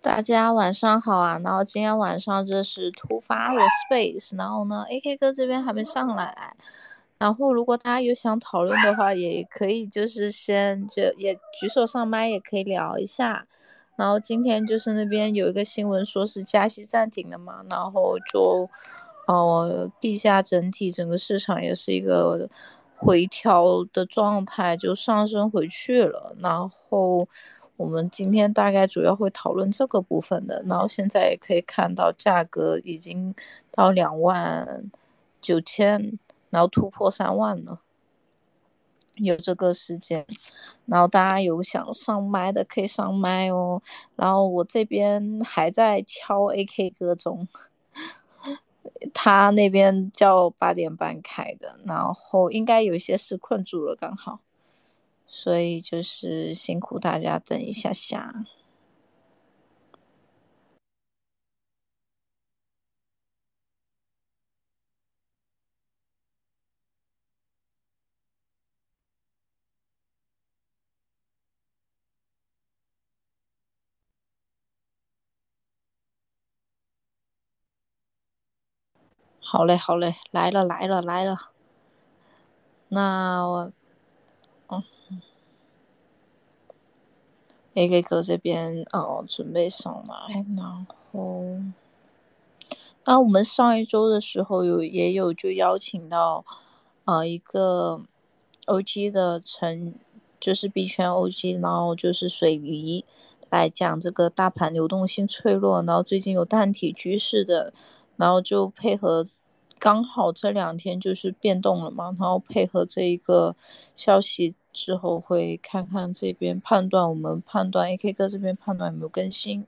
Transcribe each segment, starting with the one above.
大家晚上好啊！然后今天晚上这是突发的 space，然后呢，AK 哥这边还没上来。然后如果大家有想讨论的话，也可以就是先就也举手上麦，也可以聊一下。然后今天就是那边有一个新闻说是加息暂停了嘛，然后就哦，地下整体整个市场也是一个回调的状态，就上升回去了。然后。我们今天大概主要会讨论这个部分的，然后现在也可以看到价格已经到两万九千，然后突破三万了，有这个时间，然后大家有想上麦的可以上麦哦，然后我这边还在敲 AK 歌中，他那边叫八点半开的，然后应该有些事困住了，刚好。所以就是辛苦大家等一下下。好嘞，好嘞，来了，来了，来了。那我。AK 哥这边哦，准备上来，然后，那我们上一周的时候有也有就邀请到，啊一个 OG 的成，就是币圈 OG，然后就是水泥来讲这个大盘流动性脆弱，然后最近有淡体趋势的，然后就配合刚好这两天就是变动了嘛，然后配合这一个消息。之后会看看这边判断，我们判断 AK 哥这边判断有没有更新。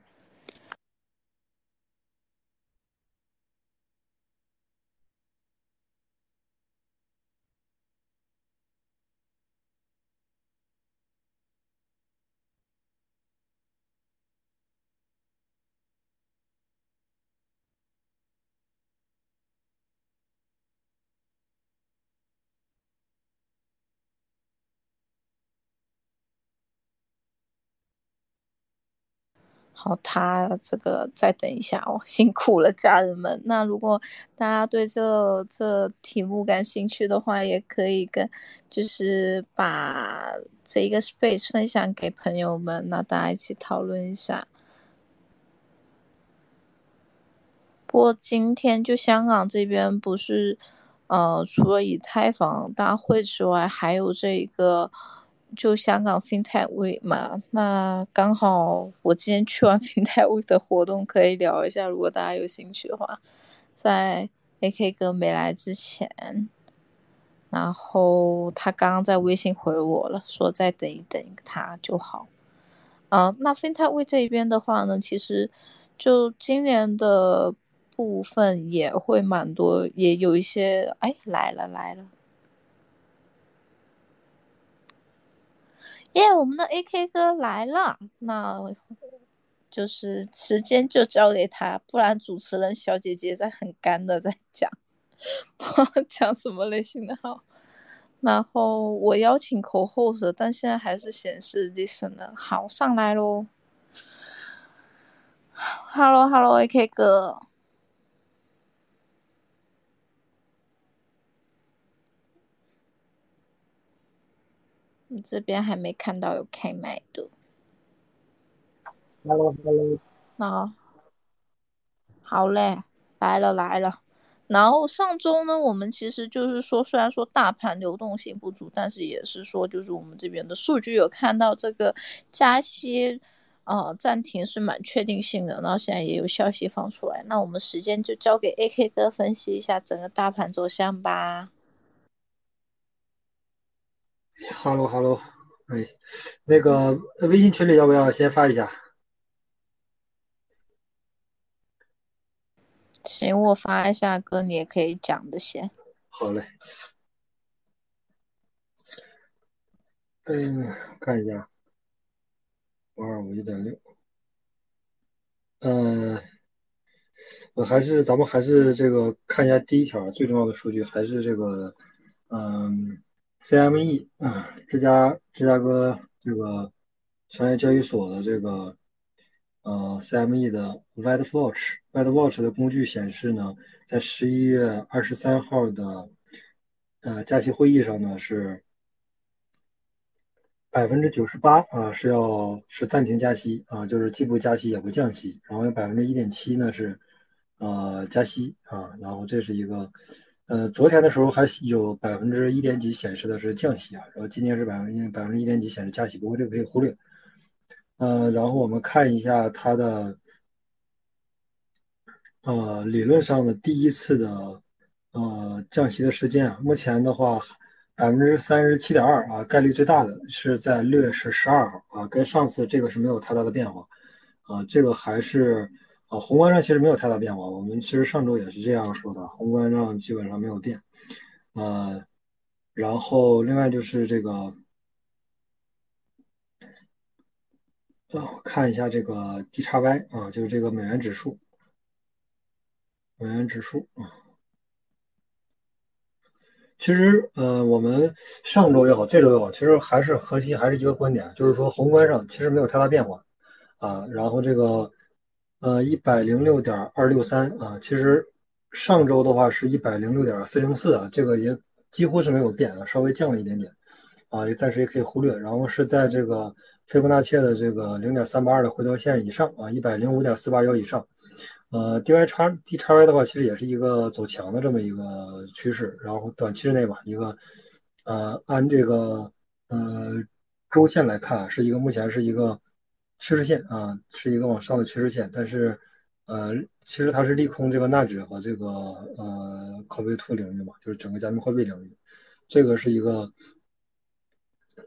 好，他这个再等一下哦，辛苦了家人们。那如果大家对这这题目感兴趣的话，也可以跟就是把这一个 space 分享给朋友们，那大家一起讨论一下。不过今天就香港这边不是，呃，除了以太坊大会之外，还有这一个。就香港 FinTech Week 嘛，那刚好我今天去完 FinTech Week 的活动，可以聊一下。如果大家有兴趣的话，在 AK 哥没来之前，然后他刚刚在微信回我了，说再等一等他就好。啊，那 FinTech Week 这边的话呢，其实就今年的部分也会蛮多，也有一些哎来了来了。耶，我们的 AK 哥来了，那就是时间就交给他，不然主持人小姐姐在很干的在讲，讲什么类型的好。然后我邀请口后者，但现在还是显示 listener。好，上来喽。Hello，Hello，AK 哥。你这边还没看到有开麦的。Hello，Hello。那好嘞，来了来了。然后上周呢，我们其实就是说，虽然说大盘流动性不足，但是也是说，就是我们这边的数据有看到这个加息，呃，暂停是蛮确定性的。然后现在也有消息放出来，那我们时间就交给 AK 哥分析一下整个大盘走向吧。Hello，Hello，哎，那个微信群里要不要先发一下？行，我发一下哥，你也可以讲的先。好嘞。嗯，看一下，五二五一点六。嗯，我还是咱们还是这个看一下第一条最重要的数据，还是这个，嗯。CME 啊，芝加芝加哥这个商业交易所的这个呃 CME 的 White Watch，White Watch 的工具显示呢，在十一月二十三号的呃加息会议上呢是百分之九十八啊是要是暂停加息啊，就是既不加息也不降息，然后有百分之一点七呢是呃加息啊，然后这是一个。呃，昨天的时候还有百分之一点几显示的是降息啊，然后今天是百分之百分之一点几显示加息，不过这个可以忽略。呃，然后我们看一下它的呃理论上的第一次的呃降息的时间啊，目前的话百分之三十七点二啊，概率最大的是在六月十十二号啊，跟上次这个是没有太大的变化啊，这个还是。啊，宏观上其实没有太大变化。我们其实上周也是这样说的，宏观上基本上没有变。呃，然后另外就是这个，呃，看一下这个 D 叉 Y 啊，就是这个美元指数，美元指数啊。其实，呃，我们上周也好，这周也好，其实还是核心还是一个观点，就是说宏观上其实没有太大变化啊。然后这个。呃，一百零六点二六三啊，其实上周的话是一百零六点四零四啊，这个也几乎是没有变啊，稍微降了一点点啊，也暂时也可以忽略。然后是在这个斐波那契的这个零点三八二的回调线以上啊，一百零五点四八幺以上。呃，D Y 叉 D 叉 Y 的话，其实也是一个走强的这么一个趋势，然后短期内吧，一个呃按这个呃周线来看，是一个目前是一个。趋势线啊，是一个往上的趋势线，但是，呃，其实它是利空这个纳指和这个呃 Cop Two 领域嘛，就是整个加密货币领域，这个是一个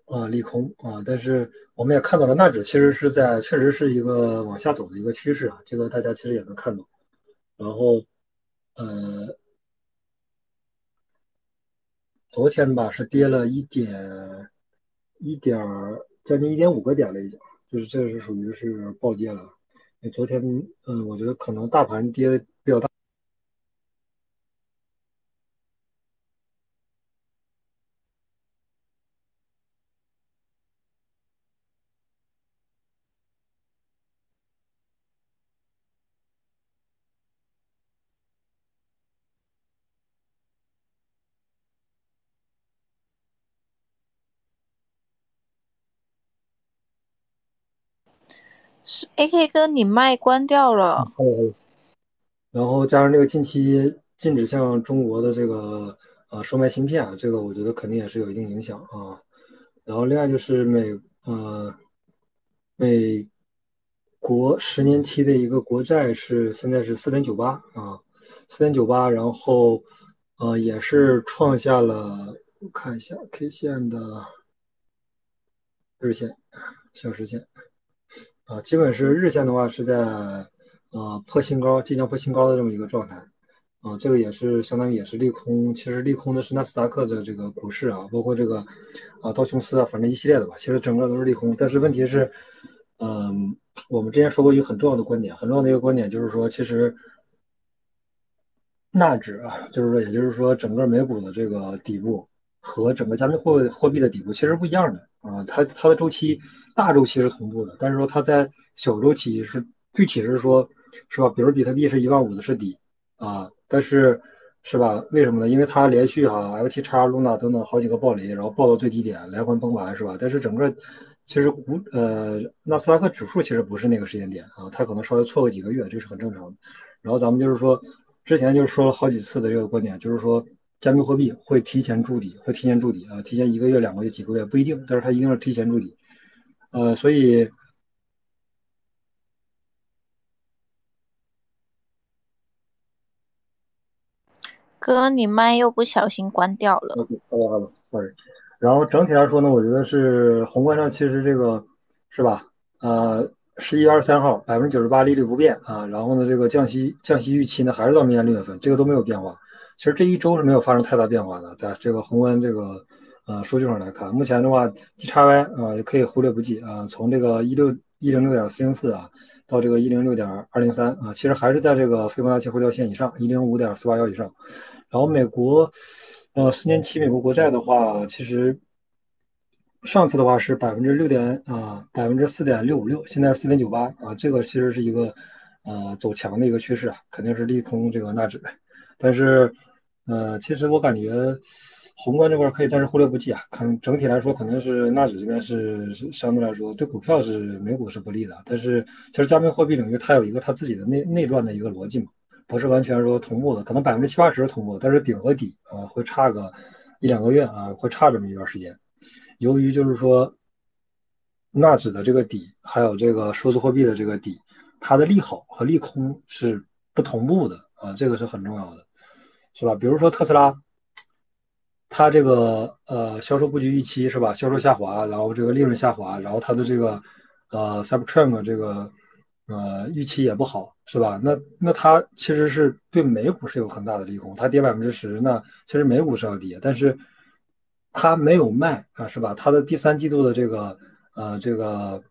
啊利空啊，但是我们也看到了纳指其实是在确实是一个往下走的一个趋势啊，这个大家其实也能看到，然后呃，昨天吧是跌了一点一点将近一点五个点了已经。就是这个是属于是暴跌了，昨天嗯，我觉得可能大盘跌的比较大。是 A K 哥，你麦关掉了。然后加上这个近期禁止向中国的这个呃售卖芯片啊，这个我觉得肯定也是有一定影响啊。然后另外就是美呃美国十年期的一个国债是现在是四点九八啊，四点九八，然后呃也是创下了我看一下 K 线的日线、小时线。啊，基本是日线的话是在，呃，破新高，即将破新高的这么一个状态，啊，这个也是相当于也是利空。其实利空的是纳斯达克的这个股市啊，包括这个啊道琼斯啊，反正一系列的吧，其实整个都是利空。但是问题是，嗯，我们之前说过一个很重要的观点，很重要的一个观点就是说，其实纳指啊，就是说，也就是说，整个美股的这个底部和整个加密货货币的底部其实不一样的啊，它它的周期。大周期是同步的，但是说它在小周期是具体是说，是吧？比如比特币是一万五的是底啊，但是是吧？为什么呢？因为它连续哈 LT 叉、Luna 等等好几个暴雷，然后爆到最低点，来回崩盘是吧？但是整个其实股呃纳斯达克指数其实不是那个时间点啊，它可能稍微错个几个月，这是很正常的。然后咱们就是说之前就是说了好几次的这个观点，就是说加密货币会提前筑底，会提前筑底啊，提前一个月、两个月、几个月不一定，但是它一定是提前筑底。呃，所以，哥，你麦又不小心关掉了。好了好了，sorry。然后整体来说呢，我觉得是宏观上其实这个是吧？呃，十一月二十三号百分之九十八利率不变啊，然后呢，这个降息降息预期呢还是到明年六月份，这个都没有变化。其实这一周是没有发生太大变化的，在这个宏观这个。呃，数据上来看，目前的话，D x Y 啊也可以忽略不计啊。从这个一六一零六点四零四啊，到这个一零六点二零三啊，其实还是在这个斐波那契回调线以上，一零五点四八幺以上。然后美国，呃，十年期美国国债的话，其实上次的话是百分之六点啊，百分之四点六五六，现在是四点九八啊，这个其实是一个呃走强的一个趋势啊，肯定是利空这个纳指，但是呃，其实我感觉宏观这块可以暂时忽略不计啊，可能整体来说，可能是纳指这边是相对来说对股票是美股是不利的，但是其实加密货币领域它有一个它自己的内内转的一个逻辑嘛，不是完全说同步的，可能百分之七八十同步，但是顶和底啊会差个一两个月啊，会差这么一段时间。由于就是说，纳指的这个底，还有这个数字货币的这个底，它的利好和利空是不同步的啊，这个是很重要的，是吧？比如说特斯拉，它这个呃销售布局预期是吧？销售下滑，然后这个利润下滑，然后它的这个呃 Cybertruck 这个呃预期也不好，是吧？那那它其实是对美股是有很大的利空，它跌百分之十，那其实美股是要跌，但是。它没有卖啊，是吧？它的第三季度的这个呃这个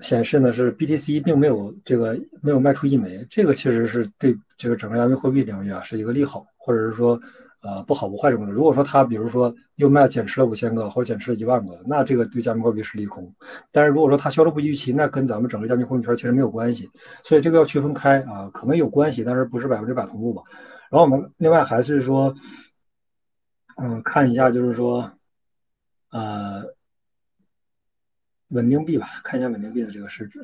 显示呢是 BTC 并没有这个没有卖出一枚，这个其实是对这个整个加密货币领域啊是一个利好，或者是说呃不好不坏这种的。如果说它比如说又卖减持了五千个或者减持了一万个，那这个对加密货币是利空。但是如果说它销售不预期，那跟咱们整个加密货币圈其实没有关系，所以这个要区分开啊，可能有关系，但是不是百分之百同步吧。然后我们另外还是说。嗯，看一下，就是说，呃，稳定币吧，看一下稳定币的这个市值。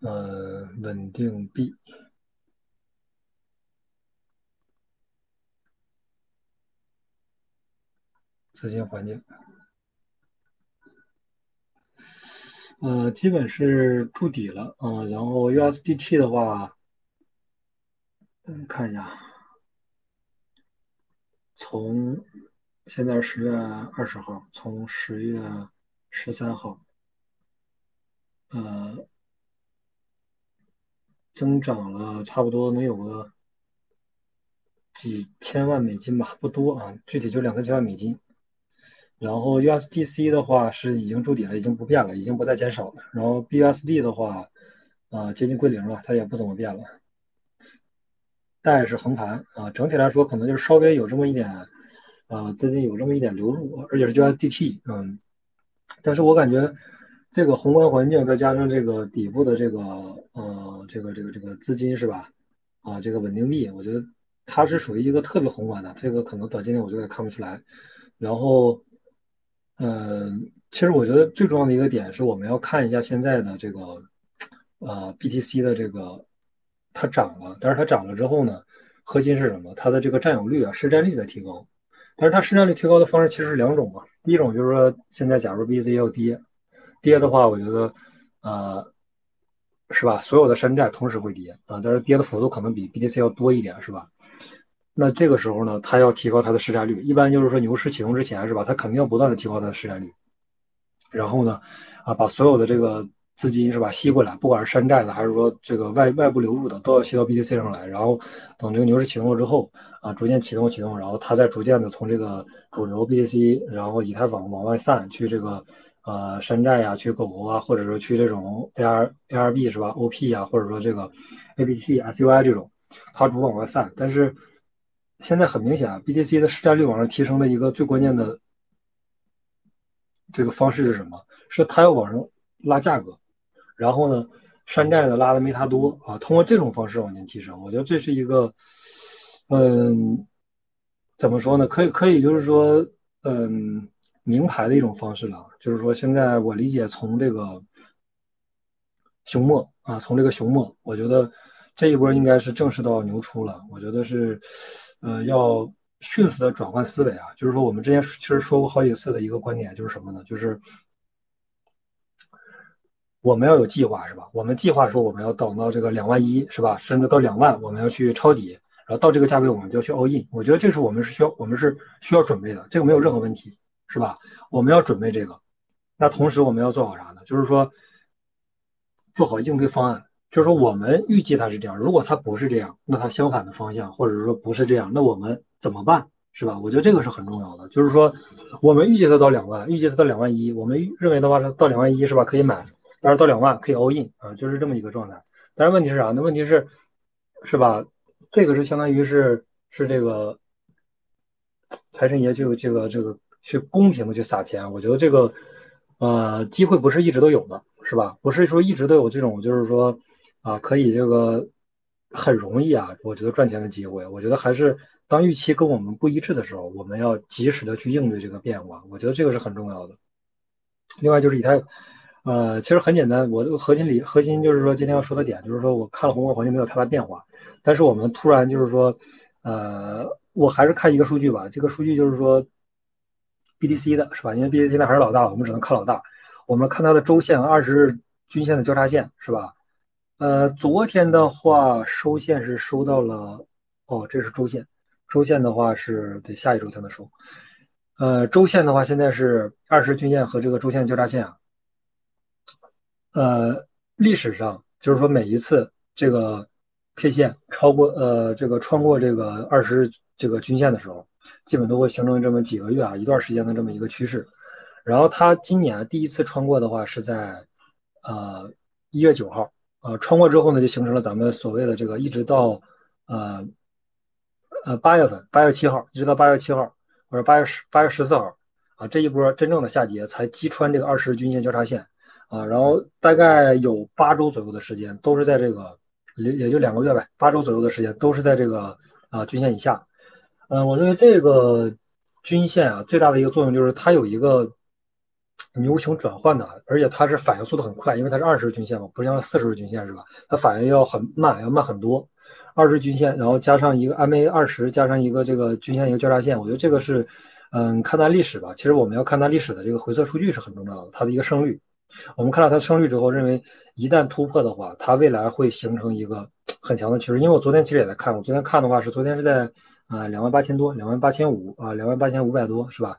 呃，稳定币，资金环境。呃，基本是筑底了啊。然后 USDT 的话，嗯，看一下，从现在十月二十号，从十月十三号，呃，增长了差不多能有个几千万美金吧，不多啊，具体就两三千万美金。然后 USDC 的话是已经筑底了，已经不变了，已经不再减少了。然后 BSD 的话，啊，接近归零了，它也不怎么变了。带是横盘啊，整体来说可能就是稍微有这么一点，啊，资金有这么一点流入，而且是 USDT，嗯。但是我感觉这个宏观环境再加上这个底部的这个，呃，这个这个这个资金是吧？啊，这个稳定币，我觉得它是属于一个特别宏观的，这个可能短期内我觉得也看不出来。然后。嗯，其实我觉得最重要的一个点是，我们要看一下现在的这个，呃，BTC 的这个它涨了，但是它涨了之后呢，核心是什么？它的这个占有率啊，市占率在提高。但是它市占率提高的方式其实是两种嘛。第一种就是说，现在假如 BTC 要跌，跌的话，我觉得，呃，是吧？所有的山寨同时会跌啊，但是跌的幅度可能比 BTC 要多一点，是吧？那这个时候呢，它要提高它的市占率，一般就是说牛市启动之前是吧？它肯定要不断的提高它的市占率，然后呢，啊，把所有的这个资金是吧吸过来，不管是山寨的还是说这个外外部流入的，都要吸到 BTC 上来。然后等这个牛市启动了之后，啊，逐渐启动启动，然后它再逐渐的从这个主流 BTC，然后以太坊往外散去这个呃山寨呀，去狗狗啊，或者说去这种 AR ARB 是吧？OP 呀，或者说这个 ABT SUI 这种，它主往外散，但是。现在很明显啊，BTC 的市占率往上提升的一个最关键的这个方式是什么？是它要往上拉价格，然后呢，山寨的拉的没它多啊，通过这种方式往前提升。我觉得这是一个，嗯，怎么说呢？可以可以就是说，嗯，名牌的一种方式了。就是说，现在我理解从这个熊末啊，从这个熊末，我觉得这一波应该是正式到牛出了。我觉得是。呃，要迅速的转换思维啊，就是说我们之前其实说过好几次的一个观点，就是什么呢？就是我们要有计划，是吧？我们计划说我们要等到这个两万一，是吧？甚至到两万，我们要去抄底，然后到这个价位我们就要去 all in。我觉得这是我们是需要，我们是需要准备的，这个没有任何问题，是吧？我们要准备这个，那同时我们要做好啥呢？就是说做好应对方案。就是说，我们预计它是这样。如果它不是这样，那它相反的方向，或者说不是这样，那我们怎么办？是吧？我觉得这个是很重要的。就是说，我们预计它到两万，预计它到两万一，我们认为的话，它到两万一是吧？可以买。但是到两万可以 all in 啊，就是这么一个状态。但是问题是啥？那问题是，是吧？这个是相当于是是这个财神爷就这个这个去公平的去撒钱。我觉得这个呃机会不是一直都有的，是吧？不是说一直都有这种就是说啊可以这个很容易啊，我觉得赚钱的机会。我觉得还是当预期跟我们不一致的时候，我们要及时的去应对这个变化。我觉得这个是很重要的。另外就是以太。呃，其实很简单，我的核心理核心就是说，今天要说的点就是说，我看了宏观环境没有太大变化，但是我们突然就是说，呃，我还是看一个数据吧，这个数据就是说，BTC 的是吧？因为 BTC 那还是老大，我们只能看老大。我们看它的周线二十日均线的交叉线是吧？呃，昨天的话收线是收到了，哦，这是周线，周线的话是得下一周才能收。呃，周线的话现在是二十均线和这个周线交叉线啊。呃，历史上就是说每一次这个 K 线超过呃这个穿过这个二十这个均线的时候，基本都会形成这么几个月啊一段时间的这么一个趋势。然后它今年第一次穿过的话是在呃一月九号，呃穿过之后呢就形成了咱们所谓的这个一直到呃呃八月份八月七号一直到八月七号或者八月十八月十四号啊这一波真正的下跌才击穿这个二十均线交叉线。啊，然后大概有八周左右的时间都是在这个，也也就两个月呗，八周左右的时间都是在这个啊均线以下。嗯，我认为这个均线啊最大的一个作用就是它有一个牛熊转换的，而且它是反应速度很快，因为它是二十日均线嘛，不像四十日均线是吧？它反应要很慢，要慢很多。二十均线，然后加上一个 MA 二十，加上一个这个均线一个交叉线，我觉得这个是，嗯，看它历史吧。其实我们要看它历史的这个回测数据是很重要的，它的一个胜率。我们看到它胜率之后，认为一旦突破的话，它未来会形成一个很强的趋势。因为我昨天其实也在看，我昨天看的话是昨天是在啊两万八千多，两万八千五啊，两万八千五百多是吧？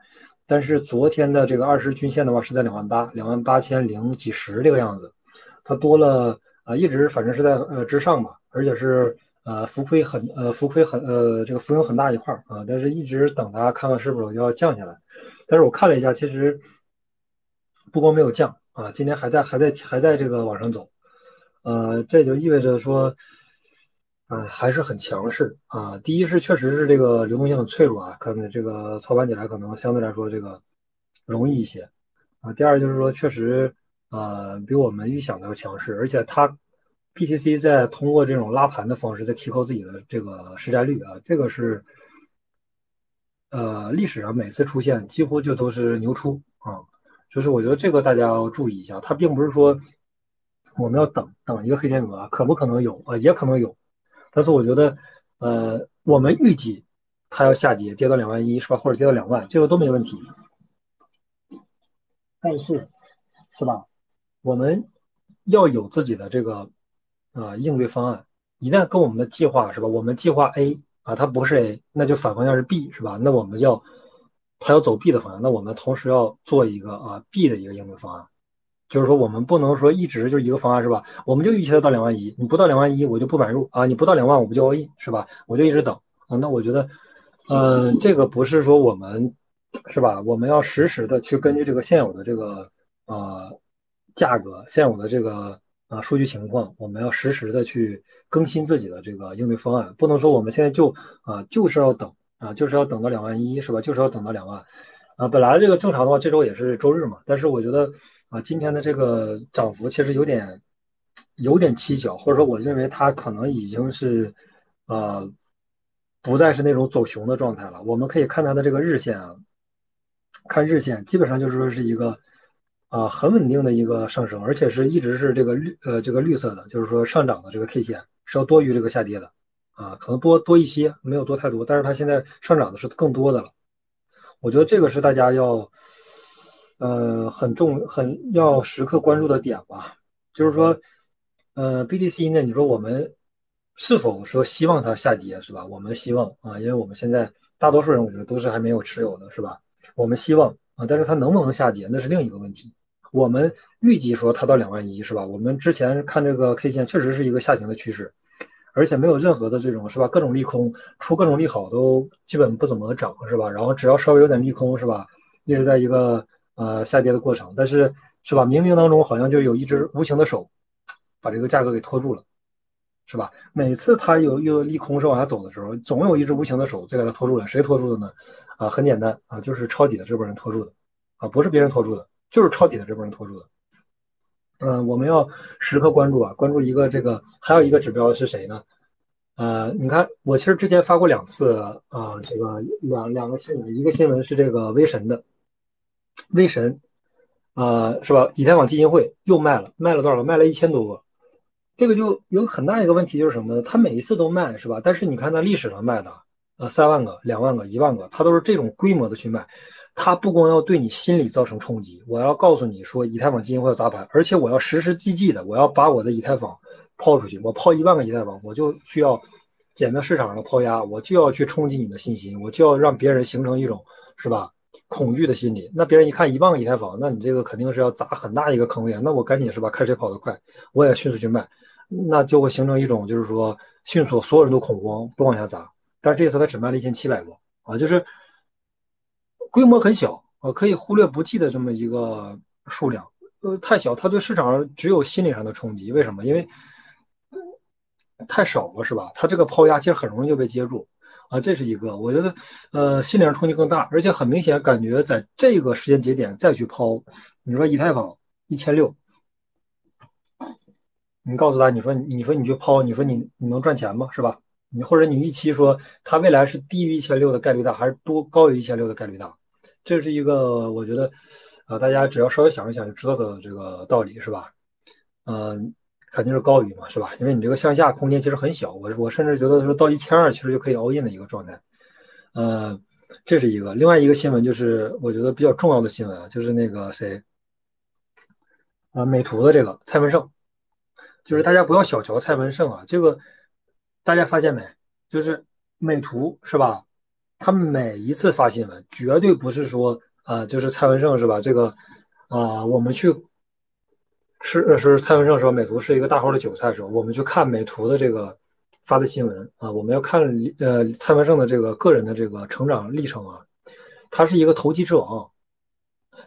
但是昨天的这个二十均线的话是在两万八，两万八千零几十这个样子，它多了啊，一直反正是在呃之上吧，而且是呃浮亏很呃浮亏很呃这个浮盈很大一块啊，但是一直等它看看是否要降下来。但是我看了一下，其实不光没有降。啊，今天还在还在还在这个往上走，呃，这就意味着说，嗯，还是很强势啊。第一是确实是这个流动性很脆弱啊，可能这个操盘起来可能相对来说这个容易一些啊。第二就是说，确实呃，比我们预想的要强势，而且它 BTC 在通过这种拉盘的方式在提高自己的这个市占率啊，这个是呃历史上每次出现几乎就都是牛出啊。就是我觉得这个大家要注意一下，它并不是说我们要等等一个黑天鹅，可不可能有啊？也可能有，但是我觉得，呃，我们预计它要下跌，跌到两万一是吧？或者跌到两万，这个都没问题。但是，是吧？我们要有自己的这个啊应对方案。一旦跟我们的计划是吧？我们计划 A 啊，它不是 A，那就反方向是 B 是吧？那我们要。他要走 B 的方向，那我们同时要做一个啊 B 的一个应对方案，就是说我们不能说一直就一个方案是吧？我们就预期它到两万一，你不到两万一我就不买入啊，你不到两万我不交易是吧？我就一直等啊。那我觉得，呃，这个不是说我们是吧？我们要实时的去根据这个现有的这个呃价格、现有的这个啊数据情况，我们要实时的去更新自己的这个应对方案，不能说我们现在就啊就是要等。啊，就是要等到两万一，是吧？就是要等到两万，啊，本来这个正常的话，这周也是周日嘛。但是我觉得啊，今天的这个涨幅其实有点有点蹊跷，或者说我认为它可能已经是呃不再是那种走熊的状态了。我们可以看它的这个日线啊，看日线，基本上就是说是一个啊很稳定的一个上升，而且是一直是这个绿呃这个绿色的，就是说上涨的这个 K 线是要多于这个下跌的。啊，可能多多一些，没有多太多，但是它现在上涨的是更多的了。我觉得这个是大家要，呃，很重、很要时刻关注的点吧。就是说，呃，BTC 呢，你说我们是否说希望它下跌，是吧？我们希望啊，因为我们现在大多数人我觉得都是还没有持有的，是吧？我们希望啊，但是它能不能下跌，那是另一个问题。我们预计说它到两万一，是吧？我们之前看这个 K 线确实是一个下行的趋势。而且没有任何的这种是吧？各种利空出各种利好都基本不怎么涨是吧？然后只要稍微有点利空是吧？一直在一个呃下跌的过程。但是是吧？冥冥当中好像就有一只无形的手，把这个价格给拖住了，是吧？每次它有有利空是往下走的时候，总有一只无形的手在给它拖住了。谁拖住的呢？啊，很简单啊，就是抄底的这波人拖住的，啊，不是别人拖住的，就是抄底的这波人拖住的。嗯，我们要时刻关注啊，关注一个这个，还有一个指标是谁呢？呃，你看，我其实之前发过两次啊，这个两两个新闻，一个新闻是这个威神的，威神，呃，是吧？以太坊基金会又卖了，卖了多少？卖了一千多个。这个就有很大一个问题，就是什么呢？他每一次都卖，是吧？但是你看他历史上卖的，呃，三万个、两万个、一万个，他都是这种规模的去卖。他不光要对你心理造成冲击，我要告诉你说，以太坊基金会要砸盘，而且我要实实际际的，我要把我的以太坊。抛出去，我抛一万个以太坊，我就需要捡到市场上的抛压，我就要去冲击你的信心，我就要让别人形成一种是吧恐惧的心理。那别人一看一万个以太坊，那你这个肯定是要砸很大一个坑位啊。那我赶紧是吧，看谁跑得快，我也迅速去卖，那就会形成一种就是说迅速所有人都恐慌，都往下砸。但是这次他只卖了一千七百多啊，就是规模很小啊，可以忽略不计的这么一个数量，呃，太小，它对市场上只有心理上的冲击。为什么？因为太少了是吧？它这个抛压其实很容易就被接住啊，这是一个，我觉得呃心理上冲击更大，而且很明显感觉在这个时间节点再去抛，你说以太坊一千六，你告诉他，你说你说你去抛，你说你你能赚钱吗？是吧？你或者你预期说它未来是低于一千六的概率大，还是多高于一千六的概率大？这是一个我觉得啊，大家只要稍微想一想就知道的这个道理是吧？嗯。肯定是高于嘛，是吧？因为你这个向下空间其实很小，我我甚至觉得说到一千二其实就可以 all in 的一个状态。呃，这是一个。另外一个新闻就是我觉得比较重要的新闻啊，就是那个谁啊，美图的这个蔡文胜，就是大家不要小瞧蔡文胜啊，这个大家发现没？就是美图是吧？他每一次发新闻绝对不是说啊，就是蔡文胜是吧？这个啊，我们去。是是蔡文胜说美图是一个大号的韭菜的时候，我们去看美图的这个发的新闻啊，我们要看呃蔡文胜的这个个人的这个成长历程啊，他是一个投机之王，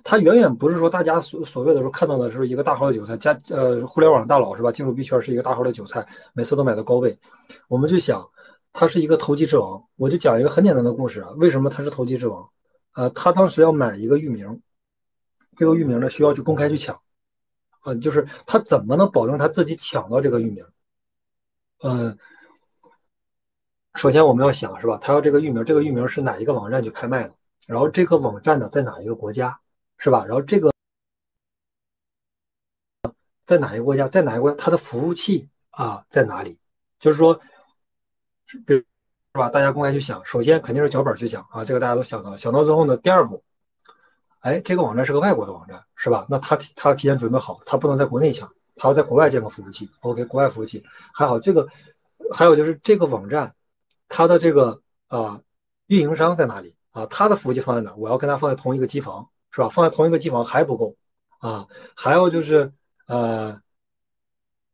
他远远不是说大家所所谓的说看到的是一个大号的韭菜加呃互联网大佬是吧？进入币圈是一个大号的韭菜，每次都买到高位，我们就想他是一个投机之王，我就讲一个很简单的故事啊，为什么他是投机之王？呃，他当时要买一个域名，这个域名呢需要去公开去抢。嗯，就是他怎么能保证他自己抢到这个域名？嗯，首先我们要想是吧，他要这个域名，这个域名是哪一个网站去开卖的？然后这个网站呢在哪一个国家，是吧？然后这个在哪一个国家，在哪一个国家，它的服务器啊在哪里？就是说，对，是吧？大家公开去想，首先肯定是脚本去想啊，这个大家都想到，想到之后呢，第二步。哎，这个网站是个外国的网站，是吧？那他他提前准备好，他不能在国内抢，他要在国外建个服务器。OK，国外服务器还好。这个还有就是这个网站，它的这个啊运营商在哪里啊？它的服务器放在哪？我要跟他放在同一个机房，是吧？放在同一个机房还不够啊，还要就是呃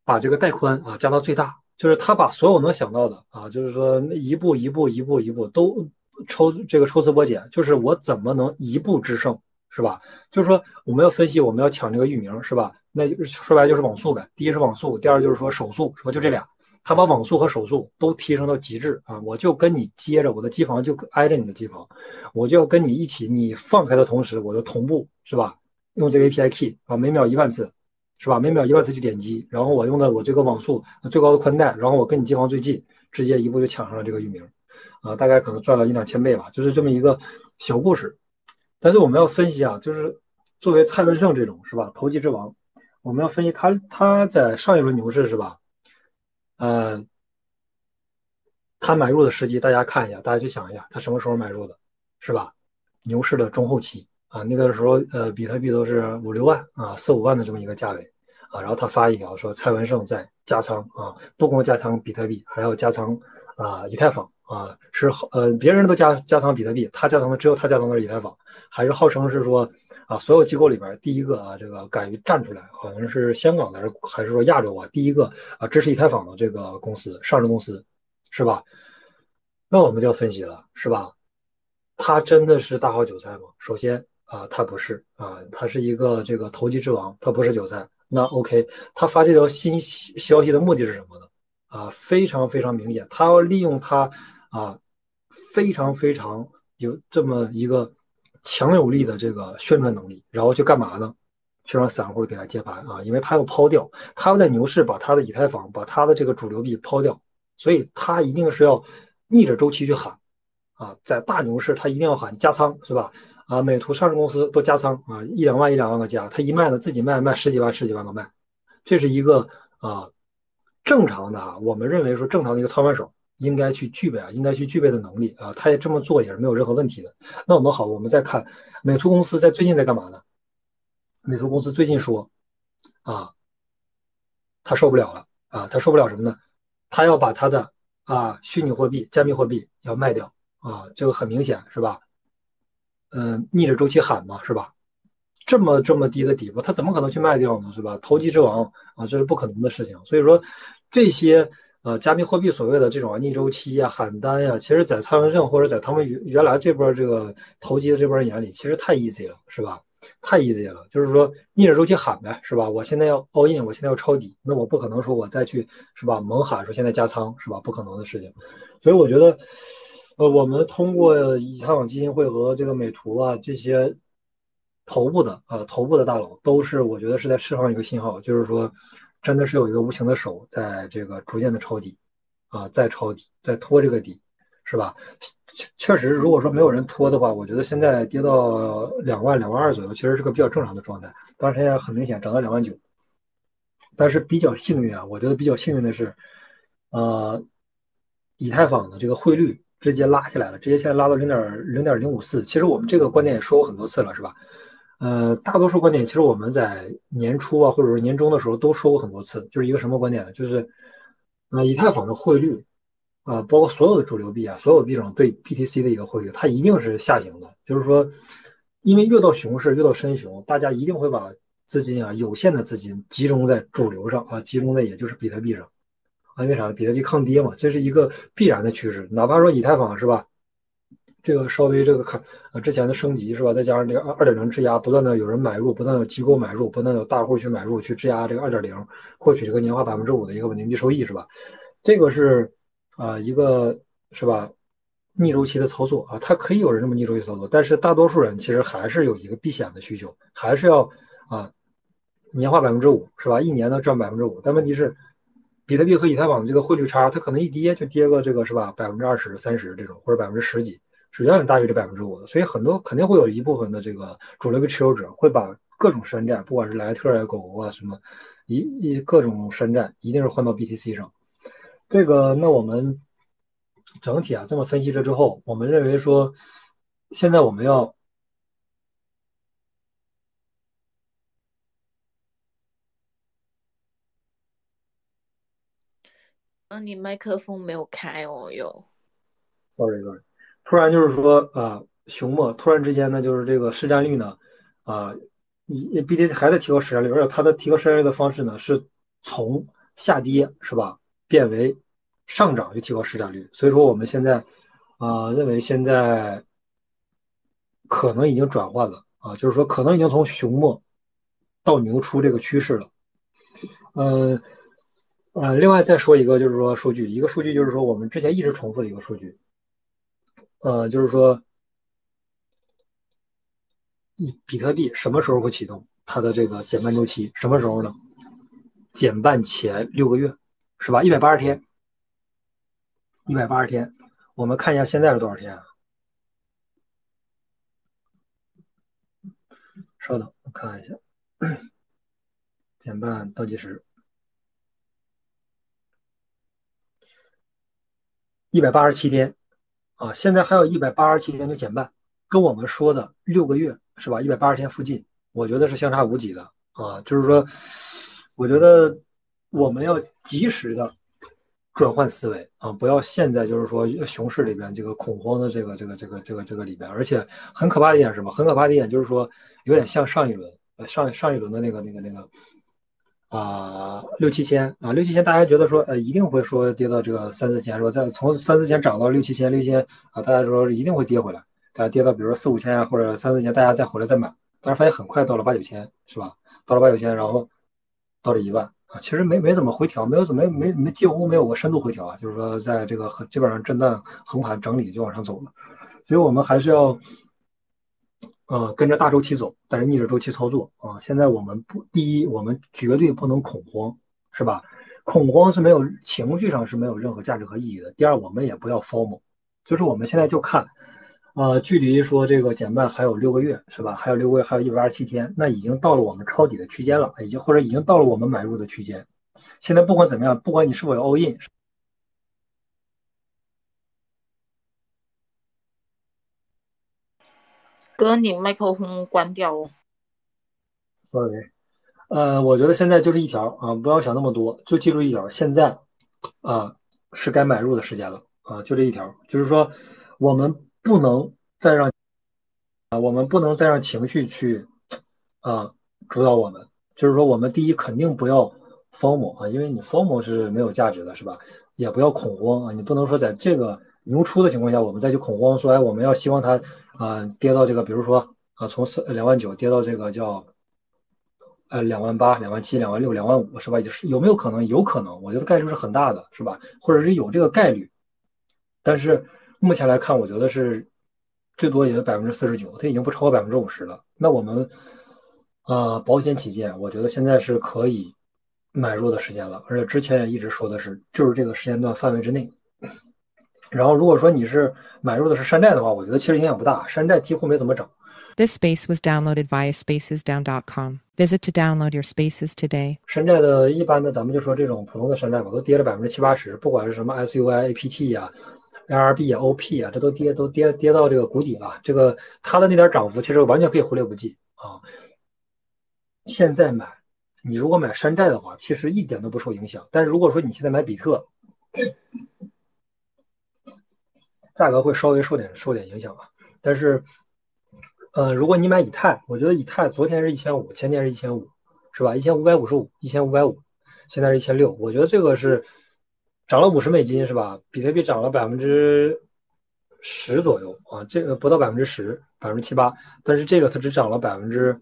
把这个带宽啊加到最大，就是他把所有能想到的啊，就是说一步一步一步一步都抽这个抽丝剥茧，就是我怎么能一步制胜。是吧？就是说，我们要分析，我们要抢这个域名，是吧？那就说白了就是网速呗。第一是网速，第二就是说手速，是吧？就这俩，他把网速和手速都提升到极致啊！我就跟你接着，我的机房就挨着你的机房，我就要跟你一起，你放开的同时，我的同步，是吧？用这个 API key 啊，每秒一万次，是吧？每秒一万次去点击，然后我用的我这个网速最高的宽带，然后我跟你机房最近，直接一步就抢上了这个域名，啊，大概可能赚了一两千倍吧，就是这么一个小故事。但是我们要分析啊，就是作为蔡文胜这种是吧，投机之王，我们要分析他他在上一轮牛市是吧？呃，他买入的时机，大家看一下，大家去想一下，他什么时候买入的，是吧？牛市的中后期啊，那个时候呃，比特币都是五六万啊，四五万的这么一个价位啊，然后他发一条说蔡文胜在加仓啊，不光加仓比特币，还要加仓啊以太坊。啊，是呃，别人都加加仓比特币，他加仓的只有他加仓的是以太坊，还是号称是说啊，所有机构里边第一个啊，这个敢于站出来，好像是香港的还是说亚洲啊，第一个啊支持以太坊的这个公司上市公司，是吧？那我们就要分析了，是吧？他真的是大号韭菜吗？首先啊，他不是啊，他是一个这个投机之王，他不是韭菜。那 OK，他发这条新消息的目的是什么呢？啊，非常非常明显，他要利用他啊非常非常有这么一个强有力的这个宣传能力，然后去干嘛呢？去让散户给他接盘啊，因为他要抛掉，他要在牛市把他的以太坊、把他的这个主流币抛掉，所以他一定是要逆着周期去喊啊，在大牛市他一定要喊加仓，是吧？啊，美图上市公司都加仓啊，一两万一两万个加，他一卖呢，自己卖卖十几万十几万个卖，这是一个啊正常的啊，我们认为说正常的一个操盘手应该去具备啊，应该去具备的能力啊，他也这么做也是没有任何问题的。那我们好，我们再看美图公司在最近在干嘛呢？美图公司最近说啊，他受不了了啊，他受不了什么呢？他要把他的啊虚拟货币、加密货币要卖掉啊，这个很明显是吧？嗯，逆着周期喊嘛，是吧？这么这么低的底部，他怎么可能去卖掉呢？是吧？投机之王啊，这是不可能的事情。所以说，这些呃加密货币所谓的这种逆周期呀、喊单呀，其实在蔡文胜或者在他们原原来这波这个投机的这波人眼里，其实太 easy 了，是吧？太 easy 了，就是说逆着周期喊呗，是吧？我现在要 all in，我现在要抄底，那我不可能说我再去是吧？猛喊说现在加仓，是吧？不可能的事情。所以我觉得。呃，我们通过以太坊基金会和这个美图啊这些头部的呃头部的大佬，都是我觉得是在释放一个信号，就是说真的是有一个无形的手在这个逐渐的抄底啊，在抄底，在拖这个底，是吧？确实，如果说没有人拖的话，我觉得现在跌到两万两万二左右，其实是个比较正常的状态。当然现在很明显涨到两万九，但是比较幸运啊，我觉得比较幸运的是，呃，以太坊的这个汇率。直接拉下来了，直接现在拉到零点零点零五四。其实我们这个观点也说过很多次了，是吧？呃，大多数观点其实我们在年初啊，或者说年终的时候都说过很多次，就是一个什么观点呢？就是，呃，以太坊的汇率啊，包括所有的主流币啊，所有币种对 BTC 的一个汇率，它一定是下行的。就是说，因为越到熊市，越到深熊，大家一定会把资金啊，有限的资金集中在主流上啊，集中在也就是比特币上啊。因为啥？比特币抗跌嘛，这是一个必然的趋势。哪怕说以太坊是吧，这个稍微这个看啊之前的升级是吧，再加上这个二二点零质押，不断的有人买入，不断有机构买入，不断有大户去买入去质押这个二点零，获取这个年化百分之五的一个稳定币收益是吧？这个是啊一个是吧逆周期的操作啊，它可以有人这么逆周期操作，但是大多数人其实还是有一个避险的需求，还是要啊年化百分之五是吧？一年呢赚百分之五，但问题是。比特币和以太坊的这个汇率差，它可能一跌就跌个这个是吧，百分之二十、三十这种，或者百分之十几，是远远大于这百分之五的。所以很多肯定会有一部分的这个主流的持有者会把各种山寨，不管是莱特啊、狗狗啊什么，一一各种山寨，一定是换到 BTC 上。这个那我们整体啊这么分析了之后，我们认为说，现在我们要。嗯，你麦克风没有开哦，有。Sorry，Sorry，突然就是说啊，熊末突然之间呢，就是这个市占率呢，啊，你 BTC 还在提高市占率，而且它的提高市占率的方式呢，是从下跌是吧，变为上涨就提高市占率。所以说我们现在啊，认为现在可能已经转换了啊，就是说可能已经从熊末到牛出这个趋势了，嗯。呃，另外再说一个，就是说数据，一个数据就是说我们之前一直重复的一个数据，呃，就是说，比特币什么时候会启动它的这个减半周期？什么时候呢？减半前六个月，是吧？一百八十天，一百八十天，我们看一下现在是多少天啊？稍等，我看一下，减半倒计时。一百八十七天，啊，现在还有一百八十七天就减半，跟我们说的六个月是吧？一百八十天附近，我觉得是相差无几的啊。就是说，我觉得我们要及时的转换思维啊，不要现在就是说熊市里边这个恐慌的这个这个这个这个这个里边，而且很可怕的一点是什么？很可怕的一点就是说，有点像上一轮，呃，上上一轮的那个那个那个。啊，六七千啊，六七千，大家觉得说，呃，一定会说跌到这个三四千，是吧？再从三四千涨到六七千，六七千啊，大家说一定会跌回来。大家跌到比如说四五千啊，或者三四千，大家再回来再买，但是发现很快到了八九千，是吧？到了八九千，然后到了一万啊，其实没没怎么回调，没有怎么没没几乎没有过深度回调啊，就是说在这个很基本上震荡横盘整理就往上走了，所以我们还是要。呃，跟着大周期走，但是逆着周期操作啊！现在我们不，第一，我们绝对不能恐慌，是吧？恐慌是没有情绪上是没有任何价值和意义的。第二，我们也不要 formal，就是我们现在就看，呃，距离说这个减半还有六个月，是吧？还有六个月，还有一百二十七天，那已经到了我们抄底的区间了，已经或者已经到了我们买入的区间。现在不管怎么样，不管你是否有 all in。哥，你麦克风关掉哦。OK，，呃，我觉得现在就是一条啊，不要想那么多，就记住一条，现在啊是该买入的时间了啊，就这一条，就是说我们不能再让啊，我们不能再让情绪去啊主导我们，就是说我们第一肯定不要疯魔啊，因为你疯魔是没有价值的，是吧？也不要恐慌啊，你不能说在这个牛出的情况下，我们再去恐慌，说哎，我们要希望它。啊，跌到这个，比如说啊，从四两万九跌到这个叫呃两万八、两万七、两万六、两万五，是吧？就是有没有可能？有可能，我觉得概率是很大的，是吧？或者是有这个概率，但是目前来看，我觉得是最多也就百分之四十九，它已经不超过百分之五十了。那我们啊，保险起见，我觉得现在是可以买入的时间了，而且之前也一直说的是，就是这个时间段范围之内。然后，如果说你是买入的是山寨的话，我觉得其实影响不大，山寨几乎没怎么涨。This space was downloaded via spacesdown.com. Visit to download your spaces today. 山寨的一般的，咱们就说这种普通的山寨吧，都跌了百分之七八十，不管是什么 SUI、APT 呀、LRB 啊、OP 啊，这都跌都跌跌到这个谷底了。这个它的那点涨幅，其实完全可以忽略不计啊。现在买，你如果买山寨的话，其实一点都不受影响。但是如果说你现在买比特，价格会稍微受点受点影响啊，但是，呃，如果你买以太，我觉得以太昨天是一千五，前天是一千五，是吧？一千五百五十五，一千五百五，现在是一千六，我觉得这个是涨了五十美金，是吧？比特币涨了百分之十左右啊，这个不到百分之十，百分之七八，但是这个它只涨了百分之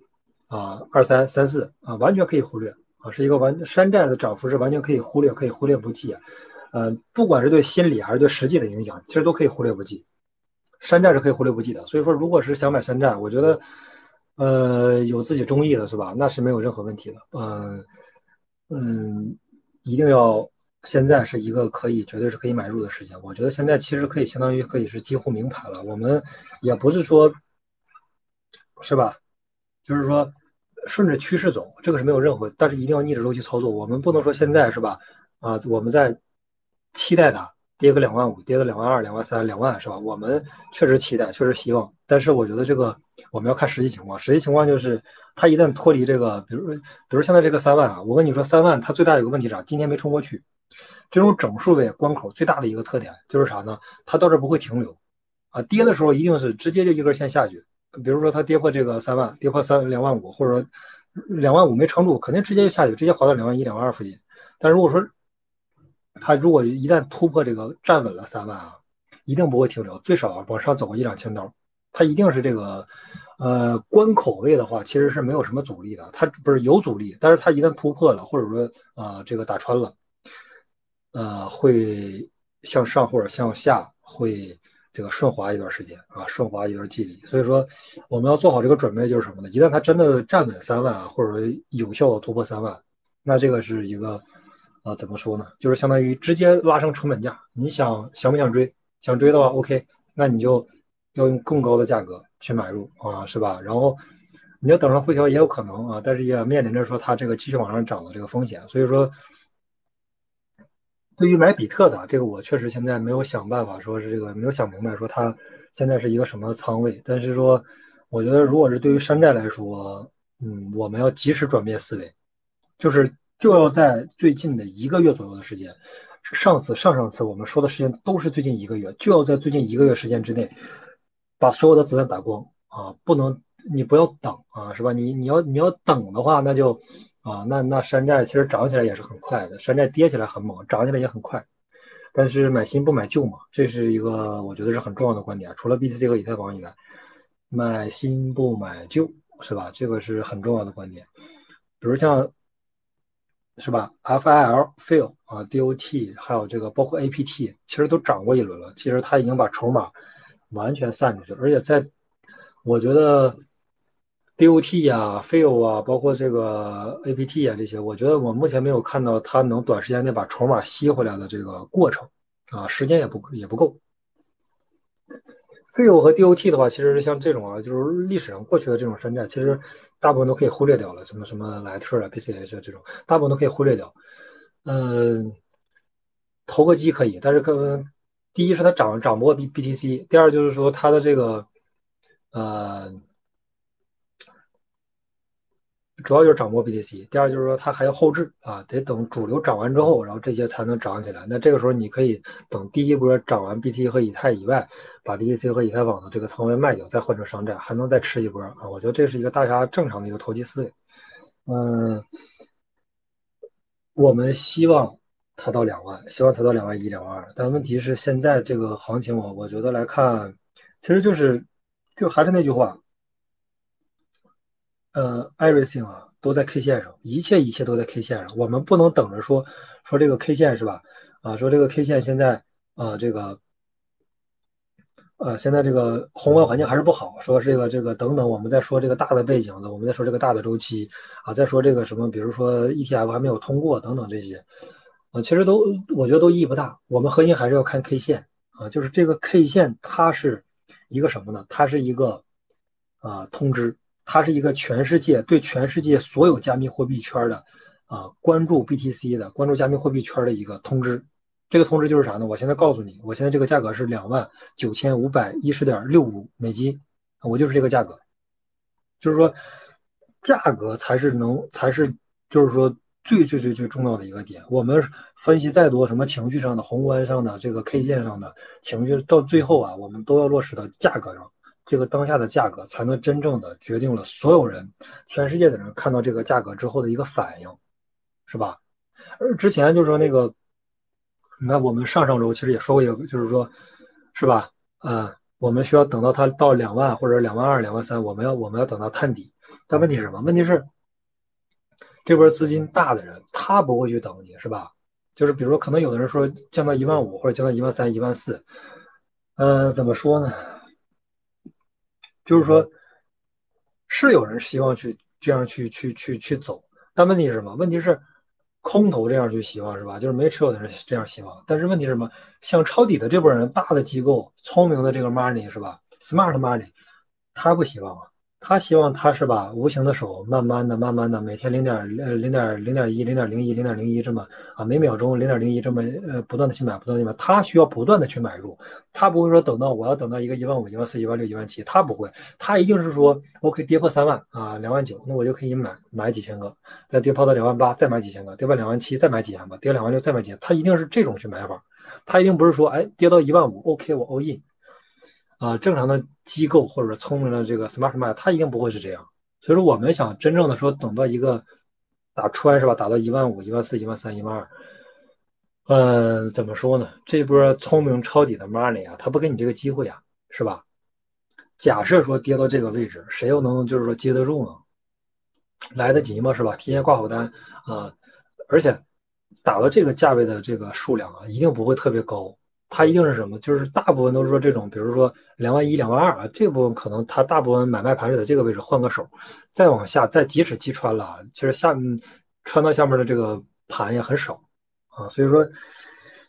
啊二三三四啊，完全可以忽略啊，是一个完山寨的涨幅是完全可以忽略，可以忽略不计啊。呃，不管是对心理还是对实际的影响，其实都可以忽略不计。山寨是可以忽略不计的，所以说，如果是想买山寨，我觉得，呃，有自己中意的是吧？那是没有任何问题的。嗯嗯，一定要现在是一个可以绝对是可以买入的时间。我觉得现在其实可以相当于可以是几乎明牌了。我们也不是说，是吧？就是说顺着趋势走，这个是没有任何，但是一定要逆着周期操作。我们不能说现在是吧？啊，我们在。期待它跌个两万五，跌个两万二、两万三、两万，是吧？我们确实期待，确实希望。但是我觉得这个我们要看实际情况。实际情况就是，它一旦脱离这个，比如，比如现在这个三万啊，我跟你说，三万它最大有个问题啥？今天没冲过去。这种整数位关口最大的一个特点就是啥呢？它到这不会停留啊，跌的时候一定是直接就一根线下去。比如说它跌破这个三万，跌破三两万五，或者说两万五没撑住，肯定直接就下去，直接滑到两万一、两万二附近。但如果说它如果一旦突破这个站稳了三万啊，一定不会停留，最少往上走个一两千刀，它一定是这个，呃，关口位的话，其实是没有什么阻力的，它不是有阻力，但是它一旦突破了，或者说啊这个打穿了，呃，会向上或者向下会这个顺滑一段时间啊，顺滑一段距离，所以说我们要做好这个准备，就是什么呢？一旦它真的站稳三万啊，或者说有效的突破三万，那这个是一个。啊，怎么说呢？就是相当于直接拉升成本价。你想想不想追？想追的话，OK，那你就要用更高的价格去买入啊，是吧？然后你要等上回调也有可能啊，但是也面临着说它这个继续往上涨的这个风险。所以说，对于买比特的这个，我确实现在没有想办法说是这个没有想明白说它现在是一个什么仓位。但是说，我觉得如果是对于山寨来说，嗯，我们要及时转变思维，就是。就要在最近的一个月左右的时间，上次、上上次我们说的时间都是最近一个月，就要在最近一个月时间之内，把所有的子弹打光啊！不能，你不要等啊，是吧？你你要你要等的话，那就啊，那那山寨其实涨起来也是很快的，山寨跌起来很猛，涨起来也很快。但是买新不买旧嘛，这是一个我觉得是很重要的观点。除了 BTC 和以太坊以外，买新不买旧是吧？这个是很重要的观点。比如像是吧？FIL fill 啊、DOT，还有这个包括 APT，其实都涨过一轮了。其实它已经把筹码完全散出去了，而且在我觉得。BOT 呀，FIL 啊，包括这个 APT 啊，这些，我觉得我目前没有看到它能短时间内把筹码吸回来的这个过程，啊，时间也不也不够。FIL 和 DOT 的话，其实像这种啊，就是历史上过去的这种山寨，其实大部分都可以忽略掉了，什么什么莱特啊、BCH 这种，大部分都可以忽略掉。嗯，投个机可以，但是可能第一是它涨涨不过 B BTC，第二就是说它的这个，呃。主要就是掌握 BTC，第二就是说它还要后置啊，得等主流涨完之后，然后这些才能涨起来。那这个时候你可以等第一波涨完 BT 和以太以外，把 BTC 和以太坊的这个仓位卖掉，再换成商债，还能再吃一波啊！我觉得这是一个大家正常的一个投机思维。嗯，我们希望它到两万，希望它到两万一、两万二，但问题是现在这个行情，我我觉得来看，其实就是就还是那句话。呃，everything 啊，都在 K 线上，一切一切都在 K 线上。我们不能等着说说这个 K 线是吧？啊，说这个 K 线现在啊，这个呃，现在这个宏观环境还是不好。说这个这个等等，我们再说这个大的背景的，我们再说这个大的周期啊，再说这个什么，比如说 ETF 还没有通过等等这些啊，其实都我觉得都意义不大。我们核心还是要看 K 线啊，就是这个 K 线它是一个什么呢？它是一个啊通知。它是一个全世界对全世界所有加密货币圈的啊关注 BTC 的关注加密货币圈的一个通知。这个通知就是啥呢？我现在告诉你，我现在这个价格是两万九千五百一十点六五美金，我就是这个价格。就是说，价格才是能才是就是说最最最最重要的一个点。我们分析再多什么情绪上的、宏观上的、这个 K 线上的情绪，到最后啊，我们都要落实到价格上。这个当下的价格才能真正的决定了所有人，全世界的人看到这个价格之后的一个反应，是吧？而之前就是说那个，你看我们上上周其实也说过一个，就是说，是吧？呃，我们需要等到它到两万或者两万二、两万三，我们要我们要等到探底。但问题是什么？问题是这波资金大的人他不会去等你，是吧？就是比如说，可能有的人说降到一万五或者降到一万三、一万四，嗯，怎么说呢？就是说，是有人希望去这样去去去去走，但问题是什么？问题是空头这样去希望是吧？就是没持有的人这样希望，但是问题是什么？像抄底的这波人，大的机构、聪明的这个 money 是吧？smart money，他不希望啊。他希望他是把无形的手慢慢的、慢慢的，每天零点呃零点零点一、零点零一、零点零一这么啊，每秒钟零点零一这么呃不断的去买、不断的去买，他需要不断的去买入，他不会说等到我要等到一个一万五、一万四、一万六、一万七，他不会，他一定是说我可以跌破三万啊，两万九，那我就可以买买几千个，再跌破到两万八，再买几千个，跌破两万七，再买几千个，跌两万六，再买几，他一定是这种去买法，他一定不是说哎跌到一万五，OK 我 all in。啊，正常的机构或者说聪明的这个 smart man，他一定不会是这样。所以说，我们想真正的说等到一个打穿是吧？打到一万五、一万四、一万三、一万二，嗯，怎么说呢？这波聪明抄底的 money 啊，他不给你这个机会啊，是吧？假设说跌到这个位置，谁又能就是说接得住呢？来得及吗？是吧？提前挂好单啊，而且打到这个价位的这个数量啊，一定不会特别高。它一定是什么？就是大部分都是说这种，比如说两万一、两万二啊，这部分可能它大部分买卖盘是在这个位置换个手，再往下，再即使击穿了，其实下面穿到下面的这个盘也很少啊。所以说，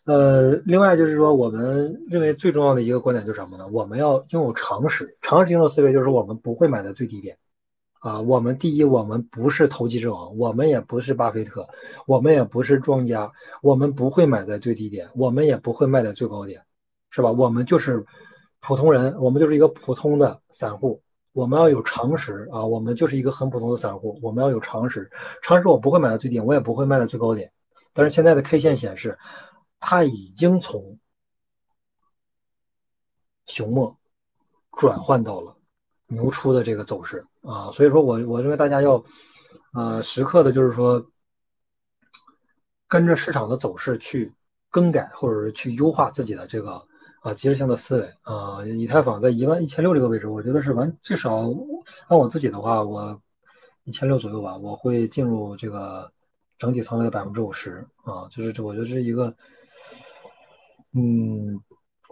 呃，另外就是说，我们认为最重要的一个观点就是什么呢？我们要拥有常识，常识性的思维就是我们不会买在最低点。啊，我们第一，我们不是投机之王，我们也不是巴菲特，我们也不是庄家，我们不会买在最低点，我们也不会卖在最高点，是吧？我们就是普通人，我们就是一个普通的散户，我们要有常识啊，我们就是一个很普通的散户，我们要有常识，常识我不会买在最低点，我也不会卖在最高点，但是现在的 K 线显示，它已经从熊末转换到了。牛出的这个走势啊，所以说我我认为大家要，呃，时刻的就是说，跟着市场的走势去更改或者是去优化自己的这个啊及时性的思维啊。以太坊在一万一千六这个位置，我觉得是完至少按我自己的话，我一千六左右吧，我会进入这个整体仓位的百分之五十啊，就是这我觉得是一个，嗯，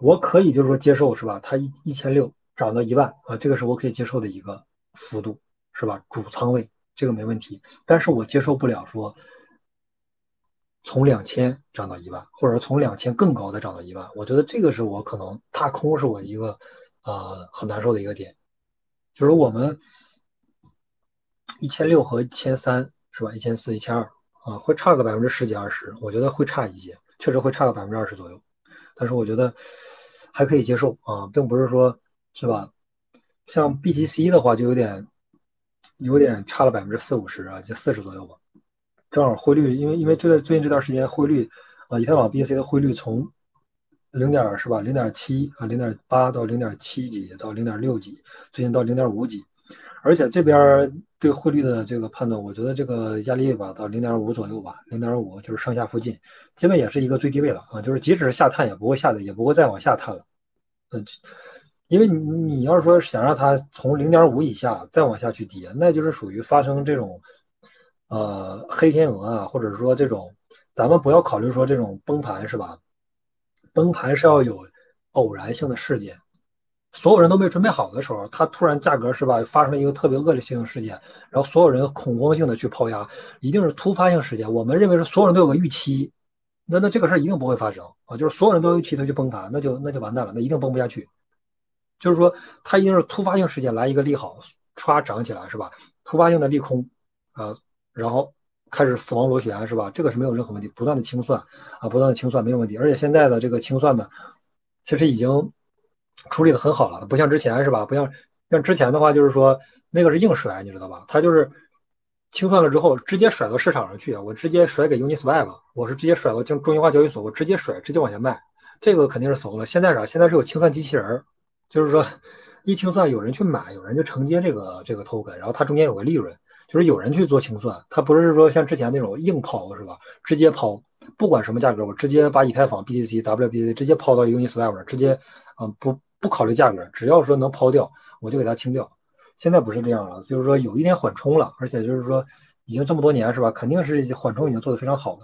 我可以就是说接受是吧？它一一千六涨到一万啊，这个是我可以接受的一个幅度是吧？主仓位这个没问题，但是我接受不了说。从两千涨到一万，或者从两千更高的涨到一万，我觉得这个是我可能踏空是我一个呃很难受的一个点，就是我们一千六和一千三是吧？一千四、一千二啊，会差个百分之十几二十，我觉得会差一些，确实会差个百分之二十左右，但是我觉得还可以接受啊，并不是说是吧？像 BTC 的话就有点有点差了百分之四五十啊，就四十左右吧。正好汇率，因为因为就在最近这段时间，汇率啊，以太坊 BTC 的汇率从零点是吧，零点七啊，零点八到零点七几到零点六几，最近到零点五几，而且这边对汇率的这个判断，我觉得这个压力吧到零点五左右吧，零点五就是上下附近，基本也是一个最低位了啊，就是即使是下探也不会下的，也不会再往下探了，嗯，因为你你要是说想让它从零点五以下再往下去跌，那就是属于发生这种。呃，黑天鹅啊，或者说这种，咱们不要考虑说这种崩盘是吧？崩盘是要有偶然性的事件，所有人都没准备好的时候，它突然价格是吧，发生了一个特别恶劣性的事件，然后所有人恐慌性的去抛压，一定是突发性事件。我们认为是所有人都有个预期，那那这个事儿一定不会发生啊，就是所有人都预期它去崩盘，那就那就完蛋了，那一定崩不下去。就是说，它一定是突发性事件来一个利好，唰涨起来是吧？突发性的利空啊。然后开始死亡螺旋是吧？这个是没有任何问题，不断的清算啊，不断的清算没有问题。而且现在的这个清算呢，其实已经处理的很好了，不像之前是吧？不像像之前的话，就是说那个是硬甩，你知道吧？他就是清算了之后直接甩到市场上去，我直接甩给 Uniswap，我是直接甩到中中心化交易所，我直接甩，直接往下卖，这个肯定是怂了。现在啥？现在是有清算机器人，就是说一清算有人去买，有人就承接这个这个 token，然后它中间有个利润。就是有人去做清算，他不是说像之前那种硬抛是吧？直接抛，不管什么价格，我直接把以太坊、BTC、WBTC 直接抛到 Uniswap 上，直接啊不不考虑价格，只要说能抛掉，我就给它清掉。现在不是这样了，就是说有一点缓冲了，而且就是说已经这么多年是吧？肯定是缓冲已经做得非常好的。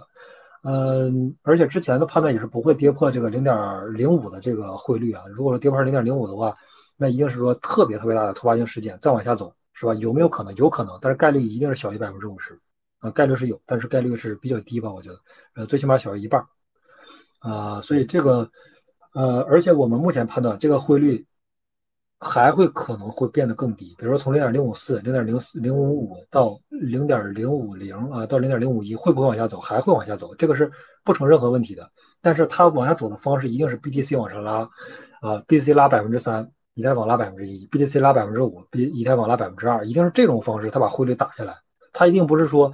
嗯，而且之前的判断也是不会跌破这个零点零五的这个汇率啊。如果说跌破零点零五的话，那一定是说特别特别大的突发性事件，再往下走。是吧？有没有可能？有可能，但是概率一定是小于百分之五十啊，概率是有，但是概率是比较低吧？我觉得，呃，最起码小于一半啊，所以这个，呃，而且我们目前判断，这个汇率还会可能会变得更低，比如说从零点零五四、零点零四、零五五到零点零五零啊，到零点零五一，会不会往下走？还会往下走，这个是不成任何问题的。但是它往下走的方式一定是 BTC 往上拉啊，BTC 拉百分之三。以太网拉百分之一，BTC 拉百分之五，比以太网拉百分之二，一定是这种方式，它把汇率打下来。它一定不是说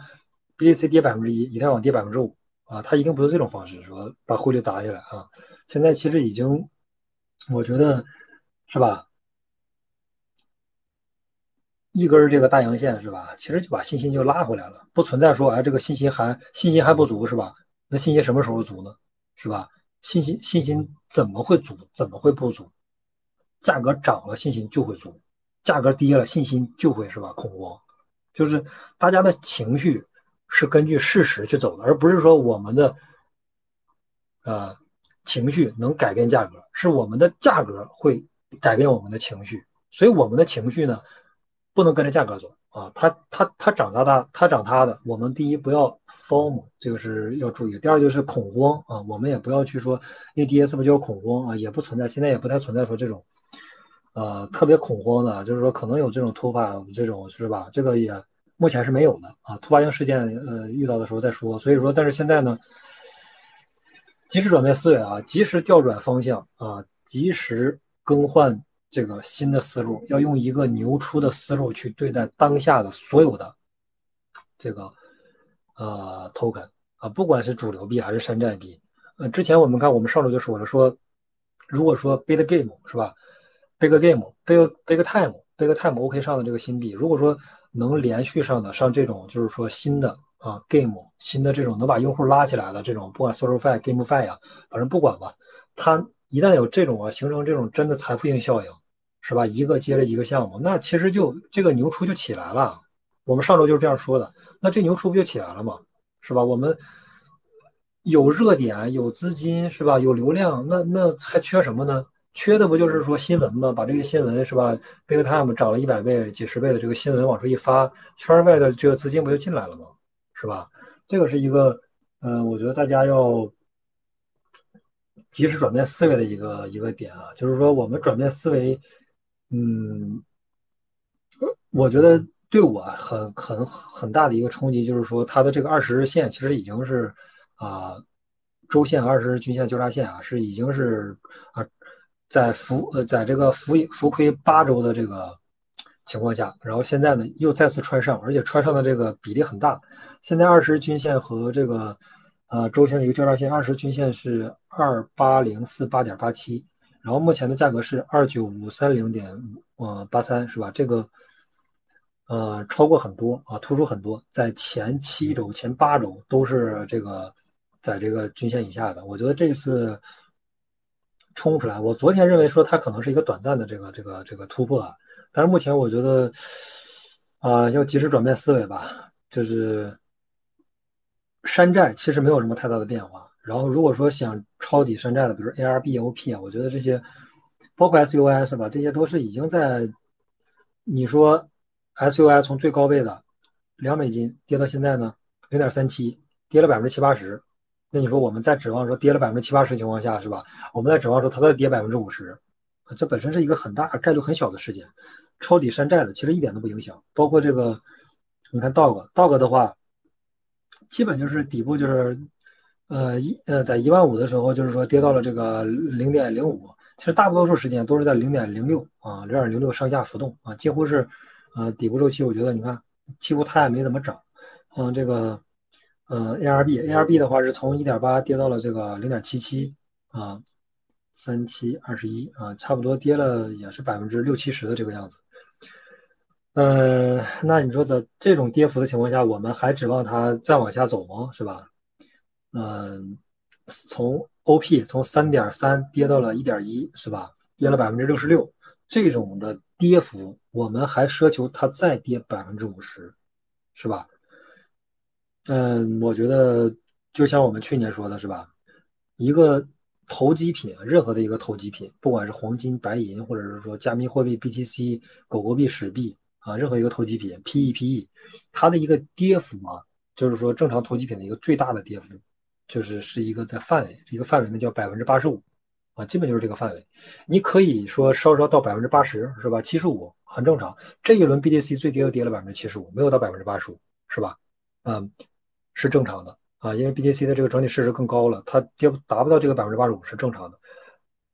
BTC 跌百分之一，以太网跌百分之五啊，它一定不是这种方式说把汇率打下来啊。现在其实已经，我觉得是吧？一根这个大阳线是吧？其实就把信心就拉回来了，不存在说哎这个信心还信心还不足是吧？那信心什么时候足呢？是吧？信心信心怎么会足？怎么会不足？价格涨了，信心就会足；价格跌了，信心就会是吧？恐慌，就是大家的情绪是根据事实去走的，而不是说我们的呃情绪能改变价格，是我们的价格会改变我们的情绪。所以我们的情绪呢，不能跟着价格走啊！它它它涨它的，它涨它的。我们第一不要 form，这个是要注意；第二就是恐慌啊，我们也不要去说，因为跌是不是就要恐慌啊？也不存在，现在也不太存在说这种。呃，特别恐慌的，就是说可能有这种突发这种是吧？这个也目前是没有的啊。突发性事件，呃，遇到的时候再说。所以说，但是现在呢，及时转变思维啊，及时调转方向啊，及时更换这个新的思路，要用一个牛出的思路去对待当下的所有的这个呃 token 啊，不管是主流币还是山寨币。呃，之前我们看，我们上周就说了，说如果说 big game 是吧？Big Game、Big Big Time、Big Time OK 上的这个新币，如果说能连续上的上这种就是说新的啊，game 新的这种能把用户拉起来的这种，不管 SocialFi、GameFi 呀，反正不管吧，它一旦有这种啊，形成这种真的财富性效应，是吧？一个接着一个项目，那其实就这个牛出就起来了。我们上周就是这样说的，那这牛出不就起来了吗？是吧？我们有热点，有资金，是吧？有流量，那那还缺什么呢？缺的不就是说新闻吗？把这个新闻是吧？Big Time 涨了一百倍、几十倍的这个新闻往出一发，圈外的这个资金不就进来了吗？是吧？这个是一个，嗯，我觉得大家要及时转变思维的一个一个点啊，就是说我们转变思维，嗯，我觉得对我很很很大的一个冲击，就是说它的这个二十日线其实已经是啊，周线二十日均线交叉线啊，是已经是啊。在浮呃，在这个浮浮亏八周的这个情况下，然后现在呢又再次穿上，而且穿上的这个比例很大。现在二十均线和这个呃周线的一个交叉线，二十均线是二八零四八点八七，然后目前的价格是二九五三零点呃八三，是吧？这个呃超过很多啊，突出很多，在前七周、前八周都是这个在这个均线以下的。我觉得这次。冲出来，我昨天认为说它可能是一个短暂的这个这个这个突破啊，但是目前我觉得啊要及时转变思维吧，就是山寨其实没有什么太大的变化。然后如果说想抄底山寨的，比如 ARB、OP 啊，我觉得这些包括 SUI 是吧？这些都是已经在你说 SUI 从最高位的两美金跌到现在呢零点三七，跌了百分之七八十。那你说我们在指望说跌了百分之七八十情况下是吧？我们在指望说它再跌百分之五十，这本身是一个很大概率很小的事件。抄底山寨的其实一点都不影响。包括这个，你看 Dog，Dog 的话，基本就是底部就是呃一呃在一万五的时候，就是说跌到了这个零点零五。其实大多数时间都是在零点零六啊，零点零六上下浮动啊，几乎是呃底部周期。我觉得你看，几乎它也没怎么涨，嗯，这个。呃，ARB，ARB 的话是从一点八跌到了这个零点七七啊，三七二十一啊，差不多跌了也是百分之六七十的这个样子。呃，那你说在这种跌幅的情况下，我们还指望它再往下走吗？是吧？嗯，从 OP 从三点三跌到了一点一，是吧？跌了百分之六十六，这种的跌幅，我们还奢求它再跌百分之五十，是吧？嗯，我觉得就像我们去年说的是吧，一个投机品，任何的一个投机品，不管是黄金、白银，或者是说加密货币 BTC、狗狗币、史币啊，任何一个投机品 PE、PE，它的一个跌幅啊，就是说正常投机品的一个最大的跌幅，就是是一个在范围，一个范围呢叫百分之八十五啊，基本就是这个范围。你可以说稍稍到百分之八十是吧？七十五很正常。这一轮 BTC 最低又跌了百分之七十五，没有到百分之八十五是吧？嗯。是正常的啊，因为 BTC 的这个整体市值更高了，它跌达不到这个百分之八十五是正常的。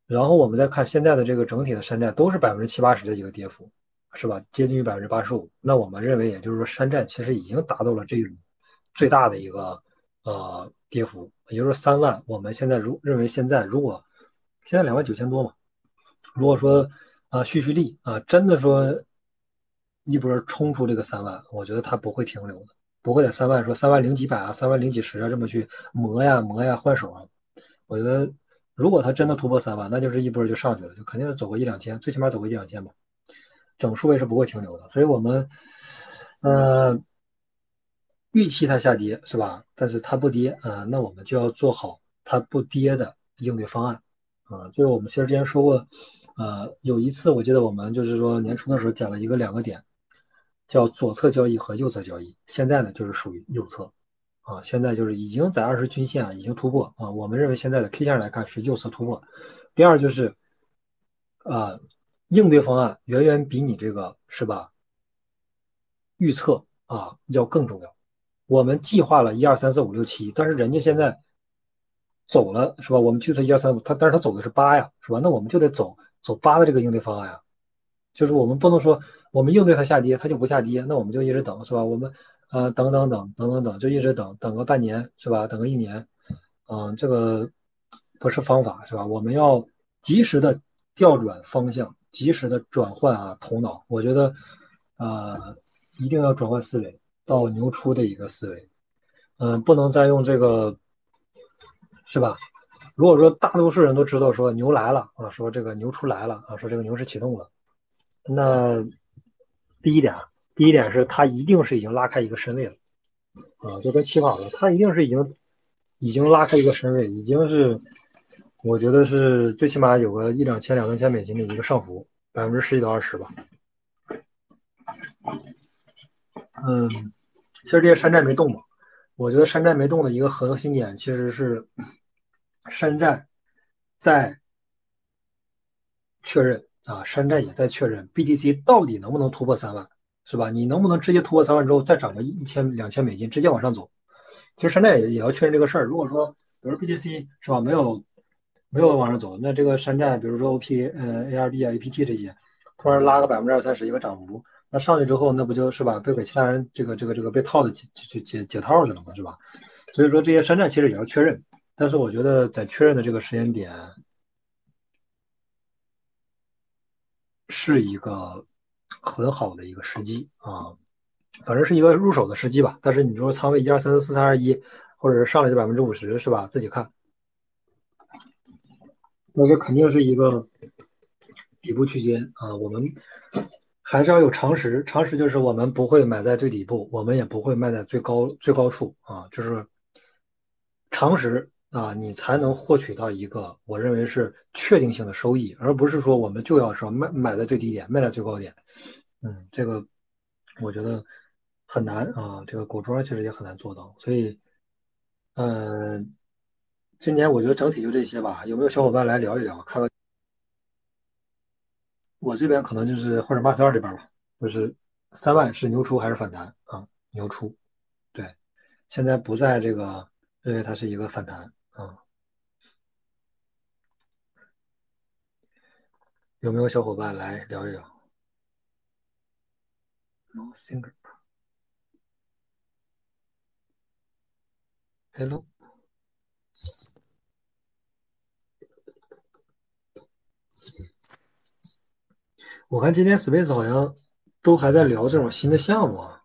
然后我们再看现在的这个整体的山寨都是百分之七八十的一个跌幅，是吧？接近于百分之八十五。那我们认为，也就是说山寨其实已经达到了这种最大的一个呃跌幅，也就是三万。我们现在如认为现在如果现在两万九千多嘛，如果说啊蓄蓄力啊真的说一波冲出这个三万，我觉得它不会停留的。不会在三万说三万零几百啊，三万零几十啊这么去磨呀磨呀换手啊。我觉得如果它真的突破三万，那就是一波就上去了，就肯定是走个一两千，最起码走个一两千吧。整数位是不会停留的，所以我们呃预期它下跌是吧？但是它不跌啊，那我们就要做好它不跌的应对方案啊。就是我们其实之前说过，呃，有一次我记得我们就是说年初的时候讲了一个两个点。叫左侧交易和右侧交易，现在呢就是属于右侧，啊，现在就是已经在二十均线啊已经突破啊，我们认为现在的 K 线来看是右侧突破。第二就是，啊，应对方案远远比你这个是吧？预测啊要更重要。我们计划了一二三四五六七，但是人家现在走了是吧？我们去测一二三五，他但是他走的是八呀，是吧？那我们就得走走八的这个应对方案呀。就是我们不能说我们应对它下跌，它就不下跌，那我们就一直等，是吧？我们呃等等等等等等，就一直等等个半年，是吧？等个一年，嗯，这个不是方法，是吧？我们要及时的调转方向，及时的转换啊头脑。我觉得，呃，一定要转换思维到牛出的一个思维。嗯，不能再用这个，是吧？如果说大多数人都知道说牛来了啊，说这个牛出来了啊，说这个牛市启动了，那第一点啊，第一点是它一定是已经拉开一个身位了啊，就跟起跑了，它一定是已经已经拉开一个身位，已经是我觉得是最起码有个一两千两三千美金的一个上浮，百分之十几到二十吧。嗯，其实这些山寨没动嘛，我觉得山寨没动的一个核心点其实是。山寨在确认啊，山寨也在确认 BTC 到底能不能突破三万，是吧？你能不能直接突破三万之后再涨个一千两千美金，直接往上走？其实山寨也也要确认这个事儿。如果说，比如 BTC 是吧，没有没有往上走，那这个山寨，比如说 OP 呃 ARB 啊 APT 这些，突然拉个百分之二三十一个涨幅，那上去之后，那不就是吧？被给其他人这个这个这个被套的解解解解套去了嘛，是吧？所以说这些山寨其实也要确认。但是我觉得在确认的这个时间点是一个很好的一个时机啊，反正是一个入手的时机吧。但是你说仓位一二三四四三二一，或者是上来就百分之五十，是吧？自己看。那这肯定是一个底部区间啊，我们还是要有常识。常识就是我们不会买在最底部，我们也不会卖在最高最高处啊，就是常识。啊，你才能获取到一个我认为是确定性的收益，而不是说我们就要说卖买在最低点，卖在最高点。嗯，这个我觉得很难啊，这个狗庄其实也很难做到。所以，嗯，今年我觉得整体就这些吧。有没有小伙伴来聊一聊？看看我这边可能就是或者八四二这边吧，就是三万是牛出还是反弹啊？牛出，对，现在不在这个认为它是一个反弹。啊，有没有小伙伴来聊一聊？No singer。Hello。我看今天 Space 好像都还在聊这种新的项目啊，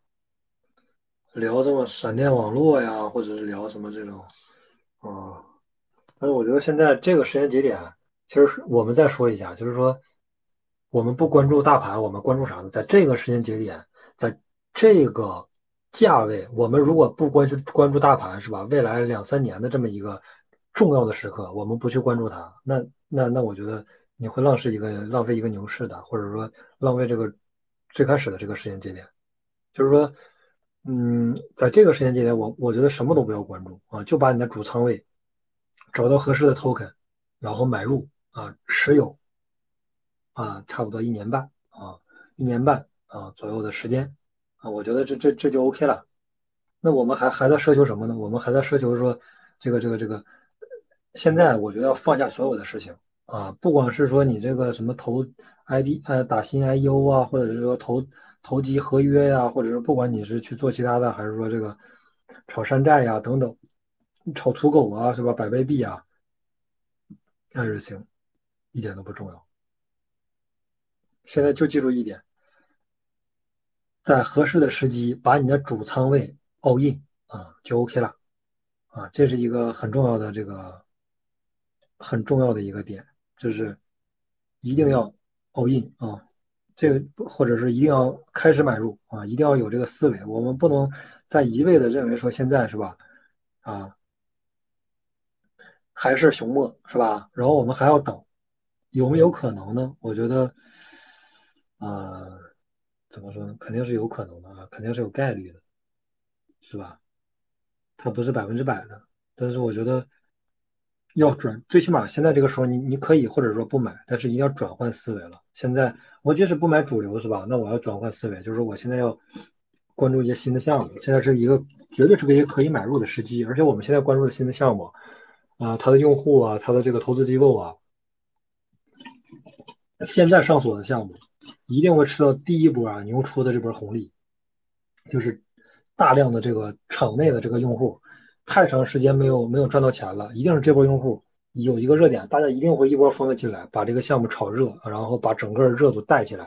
聊这么闪电网络呀，或者是聊什么这种。啊，但是我觉得现在这个时间节点，其实我们再说一下，就是说，我们不关注大盘，我们关注啥呢？在这个时间节点，在这个价位，我们如果不关注关注大盘，是吧？未来两三年的这么一个重要的时刻，我们不去关注它，那那那，我觉得你会浪费一个浪费一个牛市的，或者说浪费这个最开始的这个时间节点，就是说。嗯，在这个时间节点，我我觉得什么都不要关注啊，就把你的主仓位找到合适的 token，然后买入啊，持有啊，差不多一年半啊，一年半啊左右的时间啊，我觉得这这这就 OK 了。那我们还还在奢求什么呢？我们还在奢求说这个这个这个，现在我觉得要放下所有的事情啊，不管是说你这个什么投 ID 呃打新 IEO 啊，或者是说投。投机合约呀，或者是不管你是去做其他的，还是说这个炒山寨呀等等，炒土狗啊是吧？百倍币啊，那是行，一点都不重要。现在就记住一点，在合适的时机把你的主仓位 all in 啊，就 OK 了啊，这是一个很重要的这个很重要的一个点，就是一定要 all in 啊。这个或者是一定要开始买入啊，一定要有这个思维。我们不能再一味的认为说现在是吧，啊，还是熊末是吧？然后我们还要等，有没有可能呢？我觉得，啊，怎么说呢？肯定是有可能的啊，肯定是有概率的，是吧？它不是百分之百的，但是我觉得。要转，最起码现在这个时候，你你可以或者说不买，但是一定要转换思维了。现在我即使不买主流，是吧？那我要转换思维，就是说我现在要关注一些新的项目。现在是一个绝对是个一个可以买入的时机，而且我们现在关注的新的项目啊，它的用户啊，它的这个投资机构啊，现在上锁的项目一定会吃到第一波啊牛出的这波红利，就是大量的这个场内的这个用户。太长时间没有没有赚到钱了，一定是这波用户有一个热点，大家一定会一波蜂的进来，把这个项目炒热，然后把整个热度带起来。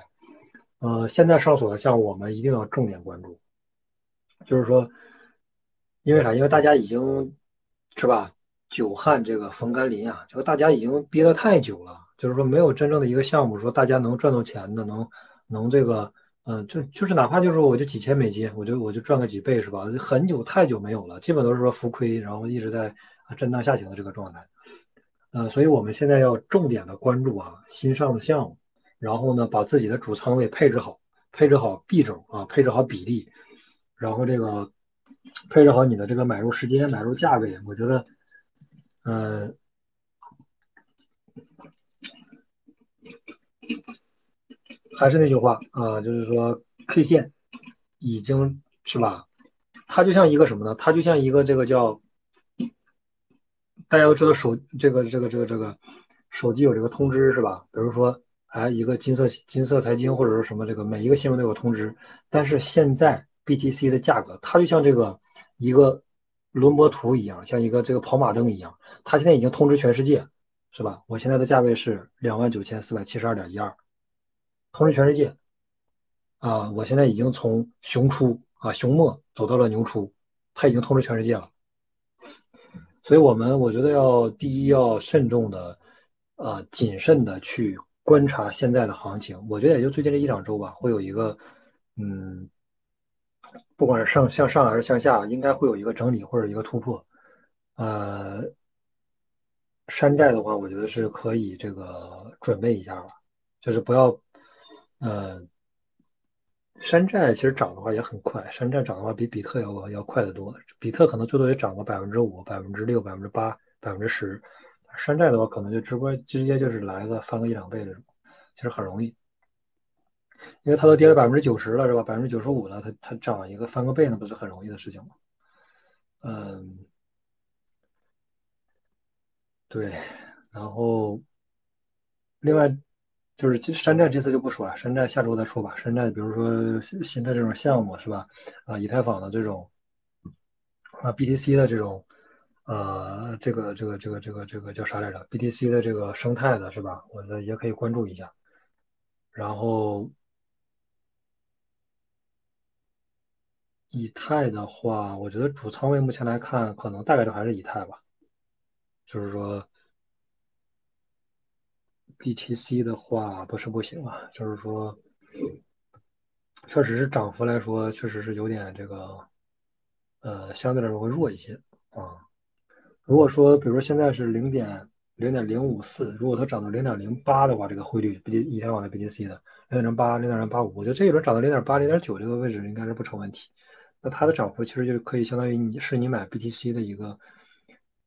呃，现在上锁的项目我们一定要重点关注，就是说因为啥？因为大家已经是吧，久旱这个逢甘霖啊，就是大家已经憋得太久了，就是说没有真正的一个项目说大家能赚到钱的，能能这个，嗯，就就是哪怕就是我就几千美金，我就我就赚个几倍是吧？很久太久没有了，基本都是说浮亏，然后一直在震荡下行的这个状态。呃，所以我们现在要重点的关注啊新上的项目，然后呢把自己的主仓位配置好，配置好币种啊，配置好比例，然后这个。配置好你的这个买入时间、买入价位，我觉得，呃，还是那句话啊，就是说 K 线已经是吧？它就像一个什么呢？它就像一个这个叫，大家都知道手这个这个这个这个手机有这个通知是吧？比如说，哎，一个金色金色财经或者是什么这个每一个新闻都有通知，但是现在 BTC 的价格，它就像这个。一个轮播图一样，像一个这个跑马灯一样，它现在已经通知全世界，是吧？我现在的价位是两万九千四百七十二点一二，通知全世界。啊，我现在已经从熊出啊熊末走到了牛出，它已经通知全世界了。所以，我们我觉得要第一要慎重的，啊，谨慎的去观察现在的行情。我觉得也就最近这一两周吧，会有一个，嗯。不管是上向上还是向下，应该会有一个整理或者一个突破。呃，山寨的话，我觉得是可以这个准备一下了，就是不要，呃，山寨其实涨的话也很快，山寨涨的话比比特要要快得多，比特可能最多也涨个百分之五、百分之六、百分之八、百分之十，山寨的话可能就直播直接就是来个翻个一两倍的，其实很容易。因为它都跌了百分之九十了，是吧？百分之九十五了，它它涨一个翻个倍，那不是很容易的事情吗？嗯，对。然后，另外就是山寨这次就不说了，山寨下周再说吧。山寨比如说新的这种项目是吧？啊，以太坊的这种啊，BTC 的这种呃，这个这个这个这个这个叫啥来着？BTC 的这个生态的是吧？我的也可以关注一下。然后。以太的话，我觉得主仓位目前来看，可能大概率还是以太吧。就是说，BTC 的话不是不行啊，就是说，确实是涨幅来说，确实是有点这个，呃，相对来说会弱一些啊。如果说，比如说现在是零点零点零五四，如果它涨到零点零八的话，这个汇率，比以太坊的 BTC 的零点零八、零点零八五，我觉得这一轮涨到零点八、零点九这个位置应该是不成问题。那它的涨幅其实就可以相当于你是你买 BTC 的一个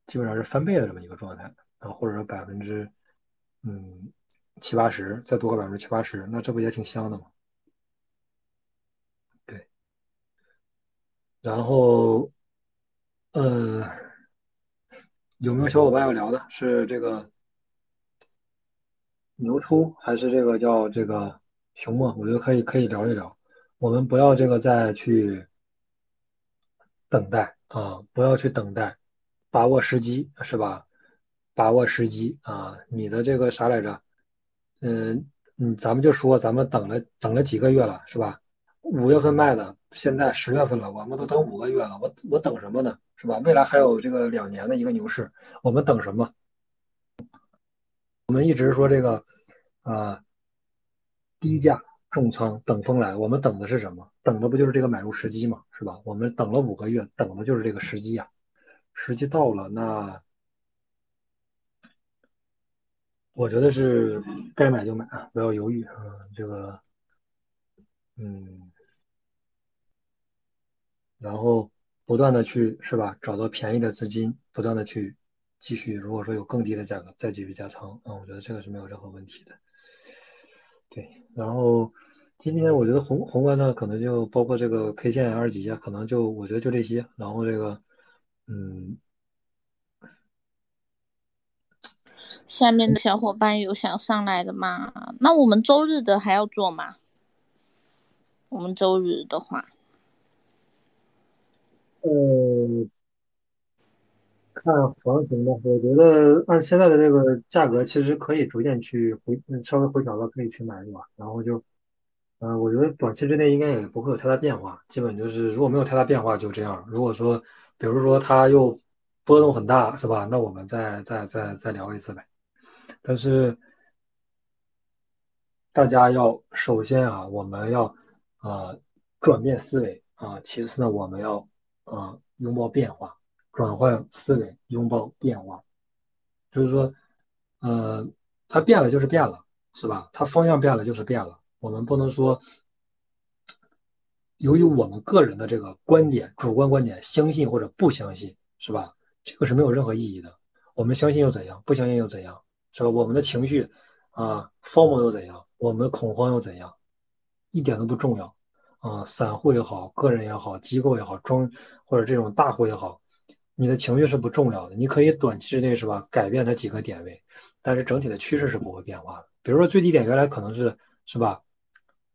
基本上是翻倍的这么一个状态，啊或者说百分之嗯七八十，再多个百分之七八十，那这不也挺香的吗？对。然后呃，有没有小伙伴要聊的？是这个牛初还是这个叫这个熊末？我觉得可以可以聊一聊。我们不要这个再去。等待啊，不要去等待，把握时机是吧？把握时机啊！你的这个啥来着？嗯嗯，咱们就说咱们等了等了几个月了是吧？五月份卖的，现在十月份了，我们都等五个月了，我我等什么呢？是吧？未来还有这个两年的一个牛市，我们等什么？我们一直说这个啊，低价。重仓等风来，我们等的是什么？等的不就是这个买入时机吗？是吧？我们等了五个月，等的就是这个时机呀。时机到了，那我觉得是该买就买啊，不要犹豫啊。这个，嗯，然后不断的去是吧？找到便宜的资金，不断的去继续。如果说有更低的价格，再继续加仓啊，我觉得这个是没有任何问题的。对，然后今天我觉得宏宏观呢，可能就包括这个 K 线二级啊，可能就我觉得就这些。然后这个，嗯，下面的小伙伴有想上来的吗？那我们周日的还要做吗？我们周日的话，呃。看房型吧，我觉得按现在的这个价格，其实可以逐渐去回，稍微回调了，可以去买一把。然后就，呃，我觉得短期之内应该也不会有太大变化，基本就是如果没有太大变化就这样。如果说，比如说它又波动很大，是吧？那我们再再再再聊一次呗。但是大家要首先啊，我们要啊转变思维啊，其次呢，我们要啊拥抱变化，转换思维，拥抱变化。就是说，呃，它变了就是变了，是吧？它方向变了就是变了。我们不能说，由于我们个人的这个观点、主观观点，相信或者不相信，是吧？这个是没有任何意义的。我们相信又怎样？不相信又怎样？是吧？我们的情绪啊，form 又怎样？我们恐慌又怎样？一点都不重要啊！散户也好，个人也好，机构也好，中或者这种大户也好，你的情绪是不重要的。你可以短期之内是吧，改变它几个点位，但是整体的趋势是不会变化的。比如说最低点原来可能是是吧？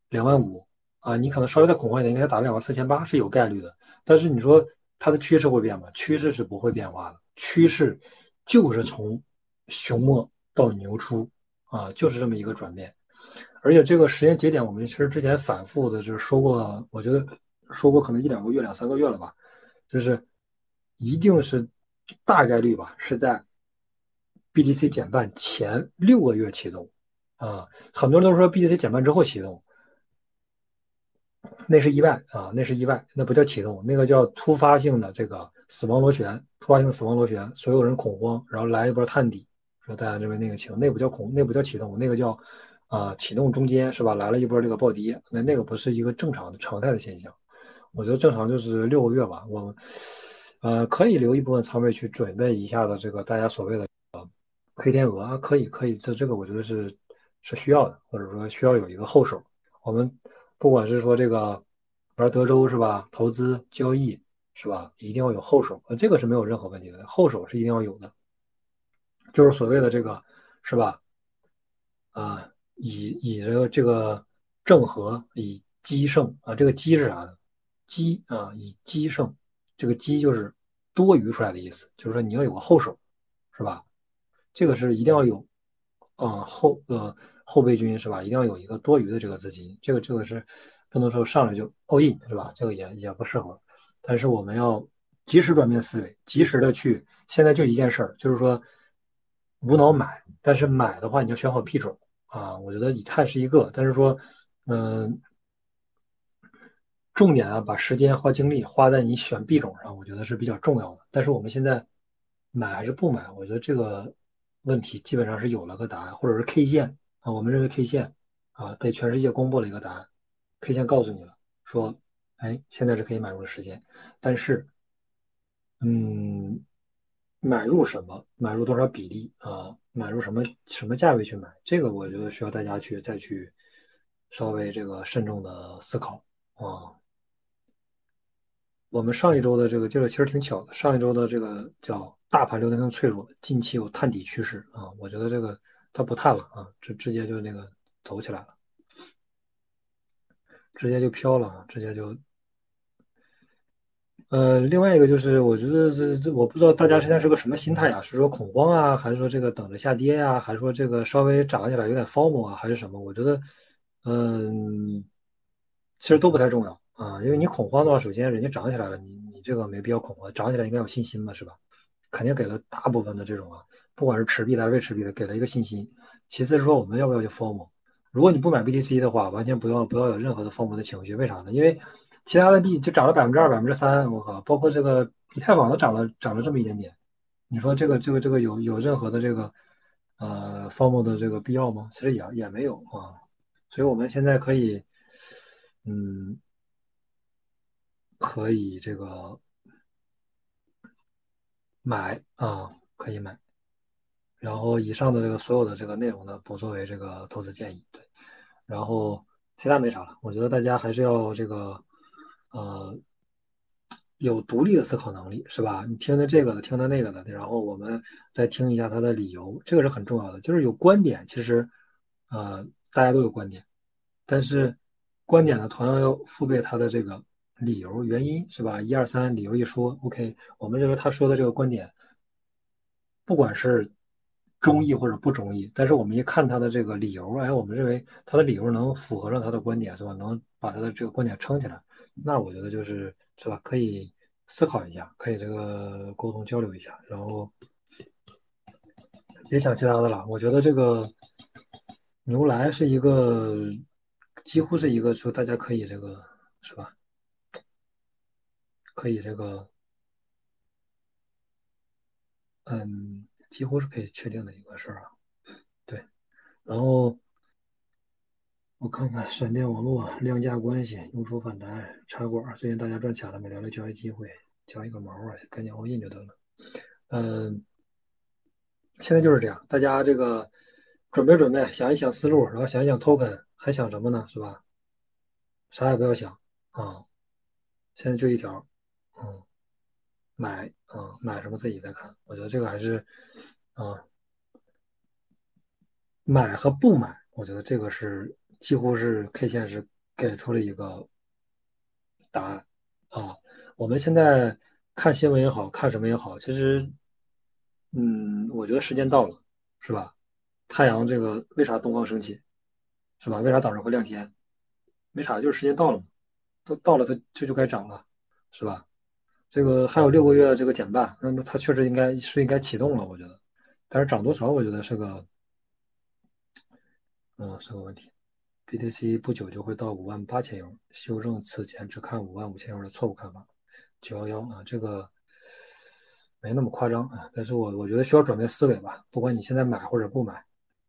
两万五啊，你可能稍微再恐慌一点，应该打两万四千八是有概率的。但是你说它的趋势会变吗？趋势是不会变化的，趋势就是从熊末到牛初啊，就是这么一个转变。而且这个时间节点，我们其实之前反复的就是说过，我觉得说过可能一两个月、两三个月了吧，就是一定是大概率吧，是在 BTC 减半前六个月启动啊。很多人都说 BTC 减半之后启动。那是意外啊，那是意外，那不叫启动，那个叫突发性的这个死亡螺旋，突发性死亡螺旋，所有人恐慌，然后来一波探底，说大家认为那个情，那不叫恐，那不叫启动，那个叫啊启动中间是吧？来了一波这个暴跌，那那个不是一个正常的常态的现象，我觉得正常就是六个月吧，我们呃可以留一部分仓位去准备一下的这个大家所谓的呃亏天鹅啊，可以可以，这这个我觉得是是需要的，或者说需要有一个后手，我们。不管是说这个玩德州是吧，投资交易是吧，一定要有后手，这个是没有任何问题的，后手是一定要有的，就是所谓的这个是吧？啊，以以这个这个正和以奇胜啊，这个奇是啥呢？奇啊，以奇胜，这个奇就是多余出来的意思，就是说你要有个后手，是吧？这个是一定要有啊后呃。后备军是吧？一定要有一个多余的这个资金，这个这个是不能说上来就 all in 是吧？这个也也不适合。但是我们要及时转变思维，及时的去。现在就一件事儿，就是说无脑买。但是买的话，你要选好币种啊。我觉得以太是一个，但是说嗯，重点啊，把时间花精力花在你选币种上，我觉得是比较重要的。但是我们现在买还是不买？我觉得这个问题基本上是有了个答案，或者是 K 线。啊，我们认为 K 线啊，给全世界公布了一个答案，K 线告诉你了，说，哎，现在是可以买入的时间，但是，嗯，买入什么，买入多少比例啊，买入什么什么价位去买，这个我觉得需要大家去再去稍微这个慎重的思考啊。我们上一周的这个这个其实挺巧的，上一周的这个叫大盘流动性脆弱，近期有探底趋势啊，我觉得这个。它不探了啊，直直接就那个走起来了，直接就飘了啊，直接就，呃，另外一个就是，我觉得这这，我不知道大家现在是个什么心态啊？是说恐慌啊，还是说这个等着下跌呀？还是说这个稍微涨起来有点泡沫啊，还是什么？我觉得，嗯，其实都不太重要啊，因为你恐慌的话，首先人家涨起来了，你你这个没必要恐慌，涨起来应该有信心嘛，是吧？肯定给了大部分的这种啊。不管是持币的还是未持币的，给了一个信心。其次是说，我们要不要去 form？如果你不买 BTC 的话，完全不要不要有任何的 form 的情绪。为啥呢？因为其他的币就涨了百分之二、百分之三，我靠，包括这个以太坊都涨了涨了这么一点点。你说这个这个这个有有任何的这个呃 form 的这个必要吗？其实也也没有啊。所以我们现在可以，嗯，可以这个买啊，可以买。然后以上的这个所有的这个内容呢，不作为这个投资建议，对。然后其他没啥了，我觉得大家还是要这个，呃，有独立的思考能力，是吧？你听听这个的，听听那个的，然后我们再听一下他的理由，这个是很重要的。就是有观点，其实，呃，大家都有观点，但是观点呢，同样要附备他的这个理由、原因，是吧？一二三，理由一说，OK，我们认为他说的这个观点，不管是。中意或者不中意，但是我们一看他的这个理由，哎，我们认为他的理由能符合上他的观点，是吧？能把他的这个观点撑起来，那我觉得就是是吧？可以思考一下，可以这个沟通交流一下，然后别想其他的了。我觉得这个牛来是一个几乎是一个说大家可以这个是吧？可以这个。嗯，几乎是可以确定的一个事儿啊。对，然后我看看闪电网络量价关系、用出反弹、插管，最近大家赚钱了没？聊聊交易机会，交易个毛啊！赶紧 all in 就得了。嗯，现在就是这样，大家这个准备准备，想一想思路，然后想一想 token，还想什么呢？是吧？啥也不要想啊，现在就一条，嗯。买啊，买什么自己再看。我觉得这个还是啊，买和不买，我觉得这个是几乎是 K 线是给出了一个答案啊。我们现在看新闻也好看什么也好，其实嗯，我觉得时间到了，是吧？太阳这个为啥东方升起，是吧？为啥早上会亮天？没啥，就是时间到了嘛，都到了，它这就该涨了，是吧？这个还有六个月这个减半，那么它确实应该是应该启动了，我觉得，但是涨多少，我觉得是个，嗯，是个问题。BTC 不久就会到五万八千元，修正此前只看五万五千元的错误看法。九幺幺啊，这个没那么夸张啊，但是我我觉得需要转变思维吧，不管你现在买或者不买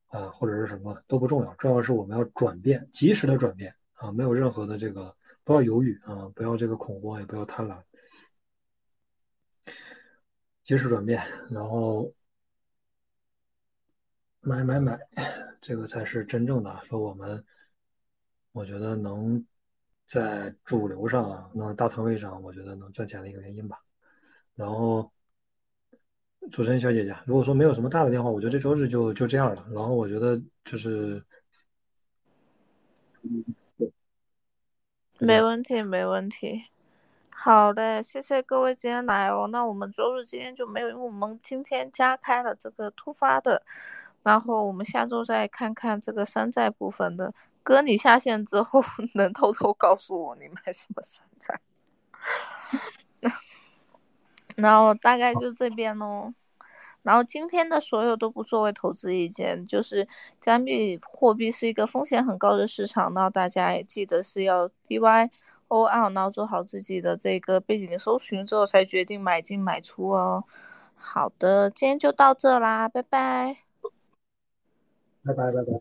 啊，或者是什么都不重要，重要是我们要转变，及时的转变啊，没有任何的这个不要犹豫啊，不要这个恐慌，也不要贪婪。及时转变，然后买买买，这个才是真正的说我们，我觉得能在主流上，能大仓位上，我觉得能赚钱的一个原因吧。然后，主持人小姐姐，如果说没有什么大的变化，我觉得这周日就就这样了。然后我觉得就是，没问题，没问题。好的，谢谢各位今天来哦。那我们周日今天就没有，因为我们今天加开了这个突发的，然后我们下周再看看这个山寨部分的。哥，你下线之后 能偷偷告诉我你买什么山寨？然后大概就这边喽。然后今天的所有都不作为投资意见，就是加密货币是一个风险很高的市场，那大家也记得是要 DY。O 二，然后做好自己的这个背景的搜寻之后，才决定买进买出哦。好的，今天就到这啦，拜拜。拜拜拜拜。